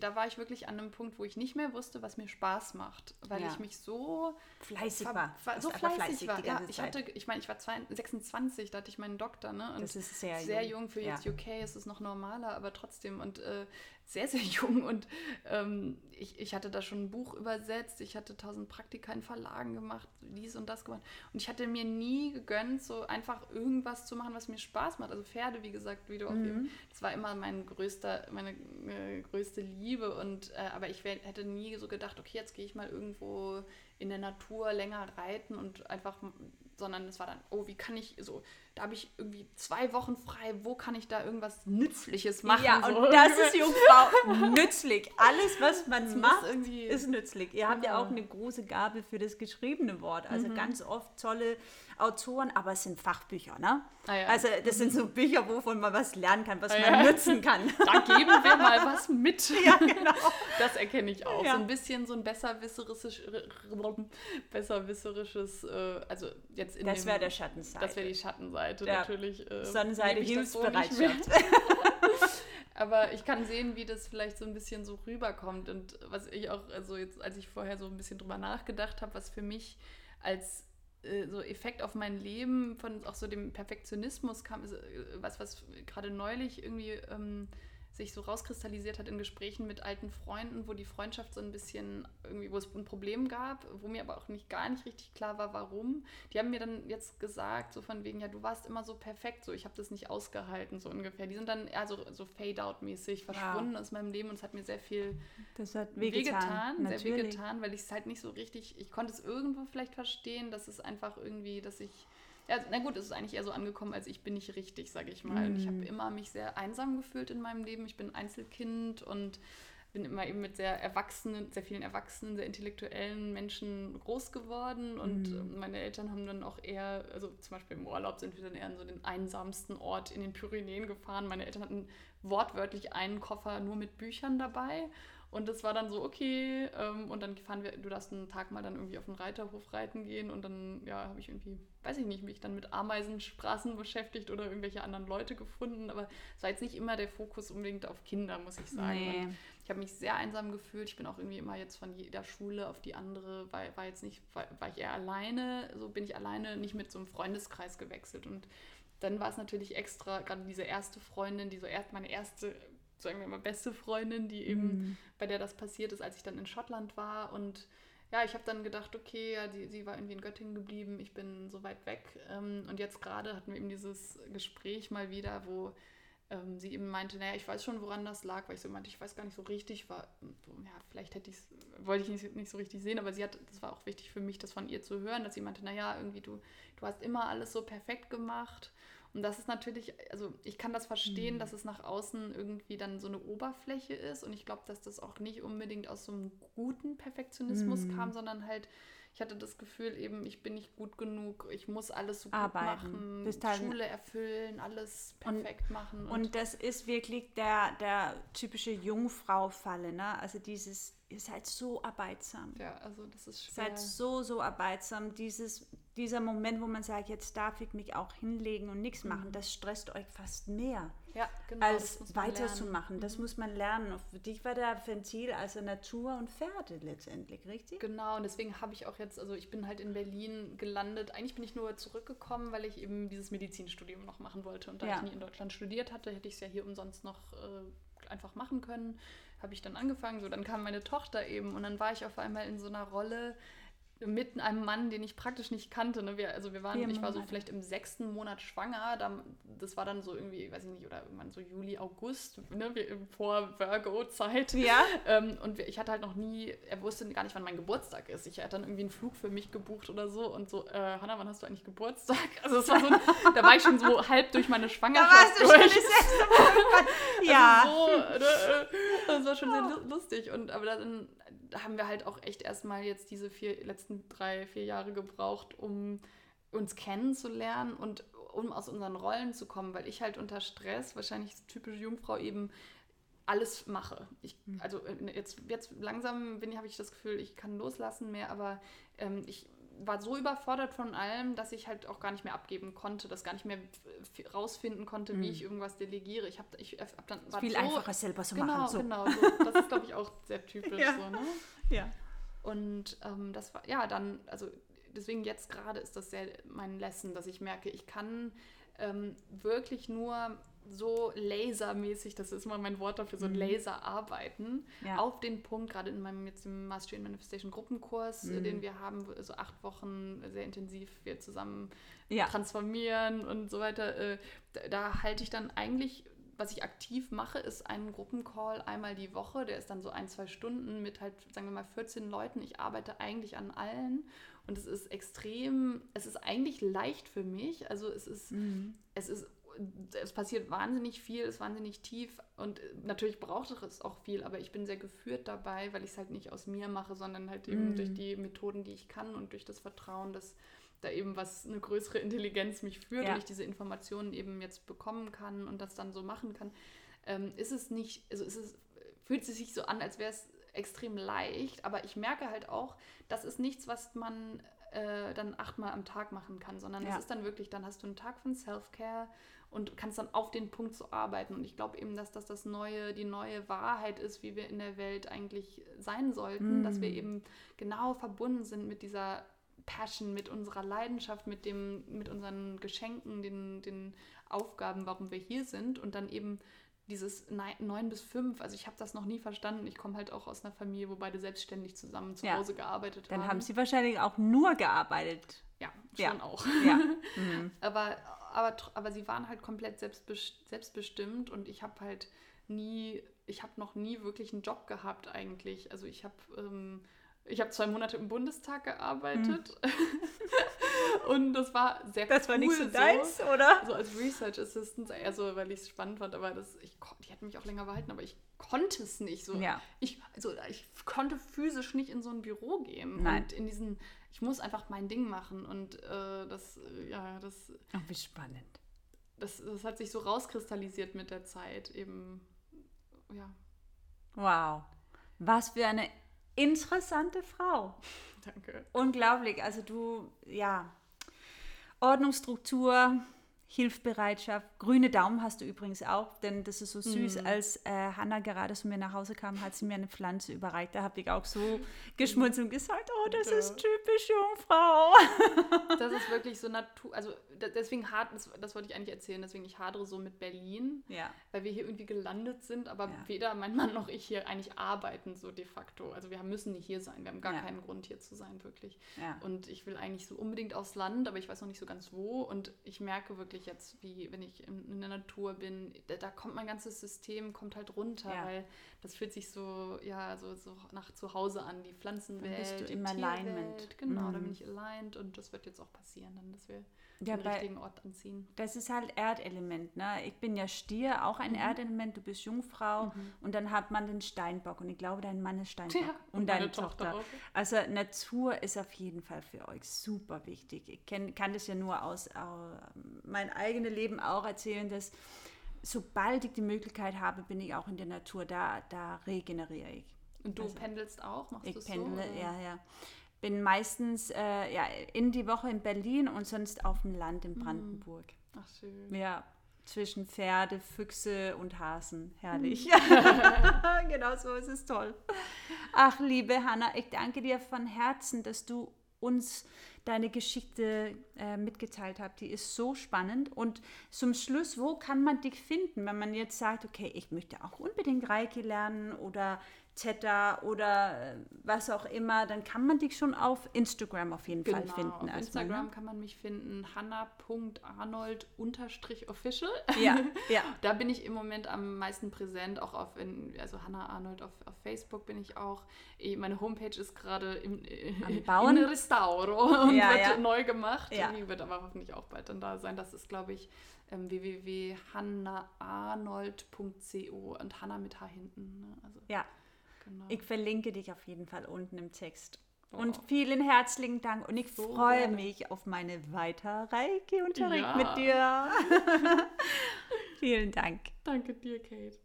da war ich wirklich an einem Punkt, wo ich nicht mehr wusste, was mir Spaß macht, weil ja. ich mich so fleißig war. war so fleißig, fleißig war. Ja, ich hatte, ich meine, ich war 26, da hatte ich meinen Doktor, ne? Und das ist sehr, sehr jung. jung. Für jetzt ja. UK ist es noch normaler, aber trotzdem und äh, sehr, sehr jung und ähm, ich, ich hatte da schon ein Buch übersetzt, ich hatte tausend Praktika in Verlagen gemacht, dies und das gemacht und ich hatte mir nie gegönnt, so einfach irgendwas zu machen, was mir Spaß macht. Also Pferde, wie gesagt, wie du auch mhm. eben, das war immer mein größter, meine äh, größte Liebe und äh, aber ich wär, hätte nie so gedacht, okay, jetzt gehe ich mal irgendwo in der Natur länger reiten und einfach sondern es war dann, oh, wie kann ich so, da habe ich irgendwie zwei Wochen frei, wo kann ich da irgendwas Nützliches machen? Ja, so. und das ist Jungfrau nützlich. Alles, was man macht, ist nützlich. Ihr habt ja auch eine große Gabe für das geschriebene Wort. Also mhm. ganz oft tolle Autoren, aber es sind Fachbücher, ne? Ah, ja. Also das sind so Bücher, wovon man was lernen kann, was ah, man ja. nutzen kann. Da geben wir mal was mit. Ja, genau. Das erkenne ich auch. Ja. So ein bisschen so ein besserwisserisches, besserwisserisches, äh, also jetzt in Das wäre der Schattenseite. Das wäre die Schattenseite ja. natürlich. Äh, Sonnenseite Hilfsbereitschaft. Aber ich kann sehen, wie das vielleicht so ein bisschen so rüberkommt. Und was ich auch, also jetzt, als ich vorher so ein bisschen drüber nachgedacht habe, was für mich als äh, so Effekt auf mein Leben von auch so dem Perfektionismus kam, ist, äh, was, was gerade neulich irgendwie ähm, sich so rauskristallisiert hat in Gesprächen mit alten Freunden, wo die Freundschaft so ein bisschen irgendwie, wo es ein Problem gab, wo mir aber auch nicht gar nicht richtig klar war, warum. Die haben mir dann jetzt gesagt, so von wegen, ja, du warst immer so perfekt, so ich habe das nicht ausgehalten, so ungefähr. Die sind dann eher so, so Fade-out-mäßig verschwunden wow. aus meinem Leben und es hat mir sehr viel das hat wehgetan, wehgetan sehr wehgetan, weil ich es halt nicht so richtig, ich konnte es irgendwo vielleicht verstehen, dass es einfach irgendwie, dass ich ja, na gut, es ist eigentlich eher so angekommen, als ich bin nicht richtig, sage ich mal. Und ich habe mm. immer mich sehr einsam gefühlt in meinem Leben. Ich bin Einzelkind und bin immer eben mit sehr erwachsenen, sehr vielen erwachsenen, sehr intellektuellen Menschen groß geworden und mm. meine Eltern haben dann auch eher, also zum Beispiel im Urlaub sind wir dann eher an so den einsamsten Ort in den Pyrenäen gefahren. Meine Eltern hatten wortwörtlich einen Koffer nur mit Büchern dabei und das war dann so, okay, ähm, und dann fahren wir, du darfst einen Tag mal dann irgendwie auf den Reiterhof reiten gehen und dann, ja, habe ich irgendwie, weiß ich nicht, mich dann mit Ameisenstraßen beschäftigt oder irgendwelche anderen Leute gefunden, aber es war jetzt nicht immer der Fokus unbedingt auf Kinder, muss ich sagen. Nee. Ich habe mich sehr einsam gefühlt, ich bin auch irgendwie immer jetzt von jeder Schule auf die andere, war, war jetzt nicht, war, war ich eher alleine, so bin ich alleine nicht mit so einem Freundeskreis gewechselt und dann war es natürlich extra, gerade diese erste Freundin, die so erst meine erste sagen wir mal, beste Freundin, die eben, mhm. bei der das passiert ist, als ich dann in Schottland war. Und ja, ich habe dann gedacht, okay, ja, die, sie war irgendwie in Göttingen geblieben, ich bin so weit weg. Ähm, und jetzt gerade hatten wir eben dieses Gespräch mal wieder, wo ähm, sie eben meinte, naja, ich weiß schon, woran das lag, weil ich so meinte, ich weiß gar nicht so richtig, war, ja, vielleicht hätte ich wollte ich nicht, nicht so richtig sehen, aber sie hat, das war auch wichtig für mich, das von ihr zu hören, dass sie meinte, naja, irgendwie du, du hast immer alles so perfekt gemacht und das ist natürlich, also ich kann das verstehen, mhm. dass es nach außen irgendwie dann so eine Oberfläche ist. Und ich glaube, dass das auch nicht unbedingt aus so einem guten Perfektionismus mhm. kam, sondern halt, ich hatte das Gefühl eben, ich bin nicht gut genug, ich muss alles so gut Arbeiten, machen, halt Schule erfüllen, alles perfekt und, machen. Und, und, das ist wirklich der, der typische Jungfrau-Falle, ne? Also dieses, ihr seid so arbeitsam. Ja, also das ist schwer. Seid so, so arbeitsam. Dieses dieser Moment, wo man sagt, jetzt darf ich mich auch hinlegen und nichts machen, mhm. das stresst euch fast mehr, ja, genau, als weiterzumachen. Das mhm. muss man lernen. Für dich war der Ventil also Natur und Pferde letztendlich, richtig? Genau, und deswegen habe ich auch jetzt, also ich bin halt in Berlin gelandet. Eigentlich bin ich nur zurückgekommen, weil ich eben dieses Medizinstudium noch machen wollte. Und da ja. ich nie in Deutschland studiert hatte, hätte ich es ja hier umsonst noch äh, einfach machen können habe ich dann angefangen. So, dann kam meine Tochter eben und dann war ich auf einmal in so einer Rolle, mit einem Mann, den ich praktisch nicht kannte. Ne? Wir, also wir waren, ich war so vielleicht im sechsten Monat schwanger. Da, das war dann so irgendwie, weiß ich nicht, oder irgendwann so Juli, August, ne? wir, vor Virgo-Zeit. Ja. Ähm, und ich hatte halt noch nie, er wusste gar nicht, wann mein Geburtstag ist. Ich hatte dann irgendwie einen Flug für mich gebucht oder so und so, äh, Hanna, wann hast du eigentlich Geburtstag? Also es war so, da war ich schon so halb durch meine Schwangerschaft da warst du durch. Schon ja. Also so, ne? Das war schon sehr lustig. Und aber dann haben wir halt auch echt erstmal jetzt diese vier, letzten drei, vier Jahre gebraucht, um uns kennenzulernen und um aus unseren Rollen zu kommen, weil ich halt unter Stress, wahrscheinlich typische Jungfrau eben, alles mache. Ich, hm. also äh, jetzt, jetzt langsam bin, habe ich das Gefühl, ich kann loslassen mehr, aber ähm, ich war so überfordert von allem, dass ich halt auch gar nicht mehr abgeben konnte, das gar nicht mehr rausfinden konnte, mhm. wie ich irgendwas delegiere. Ich habe ich hab dann war viel so, einfacher selber zu genau, machen. So. Genau, so. das ist glaube ich auch sehr typisch ja. so. Ne? Ja. Und ähm, das war ja dann also deswegen jetzt gerade ist das sehr mein Lesson, dass ich merke, ich kann ähm, wirklich nur so lasermäßig, das ist immer mein Wort dafür, so mhm. Laser arbeiten, ja. auf den Punkt, gerade in meinem jetzt im Mastery in Manifestation Gruppenkurs, mhm. den wir haben, so acht Wochen sehr intensiv wir zusammen ja. transformieren und so weiter, äh, da, da halte ich dann eigentlich was ich aktiv mache, ist einen Gruppencall einmal die Woche. Der ist dann so ein, zwei Stunden mit halt, sagen wir mal, 14 Leuten. Ich arbeite eigentlich an allen und es ist extrem, es ist eigentlich leicht für mich. Also es ist, mhm. es ist es passiert wahnsinnig viel, ist wahnsinnig tief und äh, natürlich braucht es auch viel, aber ich bin sehr geführt dabei, weil ich es halt nicht aus mir mache, sondern halt eben mm. durch die Methoden, die ich kann und durch das Vertrauen, dass da eben was eine größere Intelligenz mich führt ja. und ich diese Informationen eben jetzt bekommen kann und das dann so machen kann, ähm, ist es nicht, also ist es, fühlt es sich so an, als wäre es extrem leicht, aber ich merke halt auch, das ist nichts, was man äh, dann achtmal am Tag machen kann, sondern ja. es ist dann wirklich, dann hast du einen Tag von Self-Care und kannst dann auf den Punkt so arbeiten. Und ich glaube eben, dass das das neue, die neue Wahrheit ist, wie wir in der Welt eigentlich sein sollten, mm. dass wir eben genau verbunden sind mit dieser Passion, mit unserer Leidenschaft, mit dem, mit unseren Geschenken, den, den Aufgaben, warum wir hier sind und dann eben dieses neun bis fünf, also ich habe das noch nie verstanden. Ich komme halt auch aus einer Familie, wo beide selbstständig zusammen zu ja. Hause gearbeitet Dann haben. Dann haben sie wahrscheinlich auch nur gearbeitet. Ja, schon ja. auch. Ja. Mhm. aber, aber, aber sie waren halt komplett selbstbestimmt und ich habe halt nie, ich habe noch nie wirklich einen Job gehabt eigentlich. Also ich habe ähm, ich habe zwei Monate im Bundestag gearbeitet. Mhm. und das war sehr das cool. Das war nicht so deins, oder? So als Research Assistant, eher so, weil ich es spannend fand. Aber das, ich, die hätten mich auch länger behalten, aber ich konnte es nicht so. Ja. Ich, also, ich konnte physisch nicht in so ein Büro gehen. Nein. Und in diesen, ich muss einfach mein Ding machen. Und äh, das, ja, das. Oh, wie spannend. Das, das hat sich so rauskristallisiert mit der Zeit, eben, ja. Wow. Was für eine interessante Frau. Danke. Unglaublich. Also du, ja, Ordnungsstruktur, Hilfbereitschaft. Grüne Daumen hast du übrigens auch, denn das ist so süß. Mhm. Als äh, Hanna gerade zu mir nach Hause kam, hat sie mir eine Pflanze überreicht. Da habe ich auch so geschmunzelt und gesagt, oh, das ja. ist typisch Jungfrau. Das ist wirklich so Natur, also deswegen hart, das, das, wollte ich eigentlich erzählen, deswegen ich hadere so mit Berlin, ja. weil wir hier irgendwie gelandet sind, aber ja. weder mein Mann noch ich hier eigentlich arbeiten so de facto. Also wir müssen nicht hier sein, wir haben gar keinen Grund hier zu sein, wirklich. Und ich will eigentlich so unbedingt aufs Land, aber ich weiß noch nicht so ganz wo und ich merke wirklich, ich jetzt, wie wenn ich in, der Natur bin, da, da, kommt mein ganzes System, kommt halt runter, ja. weil das fühlt sich so, ja, so, so nach Zuhause an, die Pflanzenwelt, dann bist du im Alignment. Genau, mhm. da bin ich aligned und das wird jetzt auch passieren, dann, dass wir ja, den richtigen Ort anziehen. Das ist halt Erdelement, ne? Ich bin ja Stier, auch ein mhm. Erdelement, du bist Jungfrau mhm. und dann hat man den Steinbock und ich glaube, dein Mann ist Steinbock ja, und, und deine Tochter. Tochter also Natur ist auf jeden Fall für euch super wichtig. Ich kenn, kann das ja nur aus äh, mein eigenes Leben auch erzählen, dass sobald ich die Möglichkeit habe, bin ich auch in der Natur, da, da regeneriere ich. Und du also, pendelst auch? Machst ich pendle, so, ja, ja bin meistens äh, ja, in die Woche in Berlin und sonst auf dem Land in mhm. Brandenburg. Ach schön. Ja, zwischen Pferde, Füchse und Hasen. Herrlich. Mhm. genau so ist es toll. Ach, liebe Hanna, ich danke dir von Herzen, dass du uns deine Geschichte äh, mitgeteilt habt. Die ist so spannend. Und zum Schluss, wo kann man dich finden, wenn man jetzt sagt, okay, ich möchte auch unbedingt Reiki lernen oder Theta oder äh, was auch immer, dann kann man dich schon auf Instagram auf jeden genau, Fall finden. Auf Instagram ne? kann man mich finden, hanna.arnold-official. Ja, ja. Da bin ich im Moment am meisten präsent, auch auf, in, also Hannah Arnold auf, auf Facebook bin ich auch. Eh, Meine Homepage ist gerade im Am Bauen? in Restauro und Ja, wird ja. neu gemacht. Ja. Die wird aber hoffentlich auch bald dann da sein. Das ist, glaube ich, ähm, www.hannaarnold.co und Hanna mit H hinten. Ne? Also, ja. Genau. Ich verlinke dich auf jeden Fall unten im Text. Oh. Und vielen herzlichen Dank und ich So freue gerne. mich auf meine weiter Reiki-Unterricht Ja. mit dir. vielen Dank. Danke dir, Kate.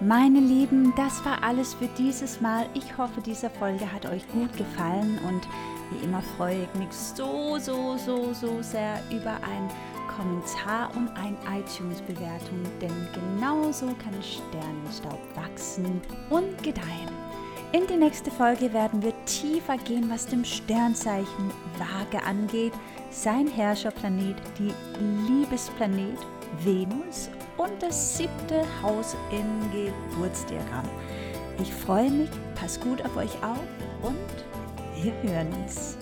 Meine Lieben, das war alles für dieses Mal. Ich hoffe, diese Folge hat euch gut gefallen und wie immer freue ich mich so, so, so, so sehr über ein Kommentar und eine iTunes-Bewertung, denn genau so kann Sternenstaub wachsen und gedeihen. In die nächste Folge werden wir tiefer gehen, was dem Sternzeichen Waage angeht, sein Herrscherplanet, die Liebesplanet Venus und das siebte Haus im Geburtsdiagramm. Ich freue mich, pass gut auf euch auf und wir hören uns.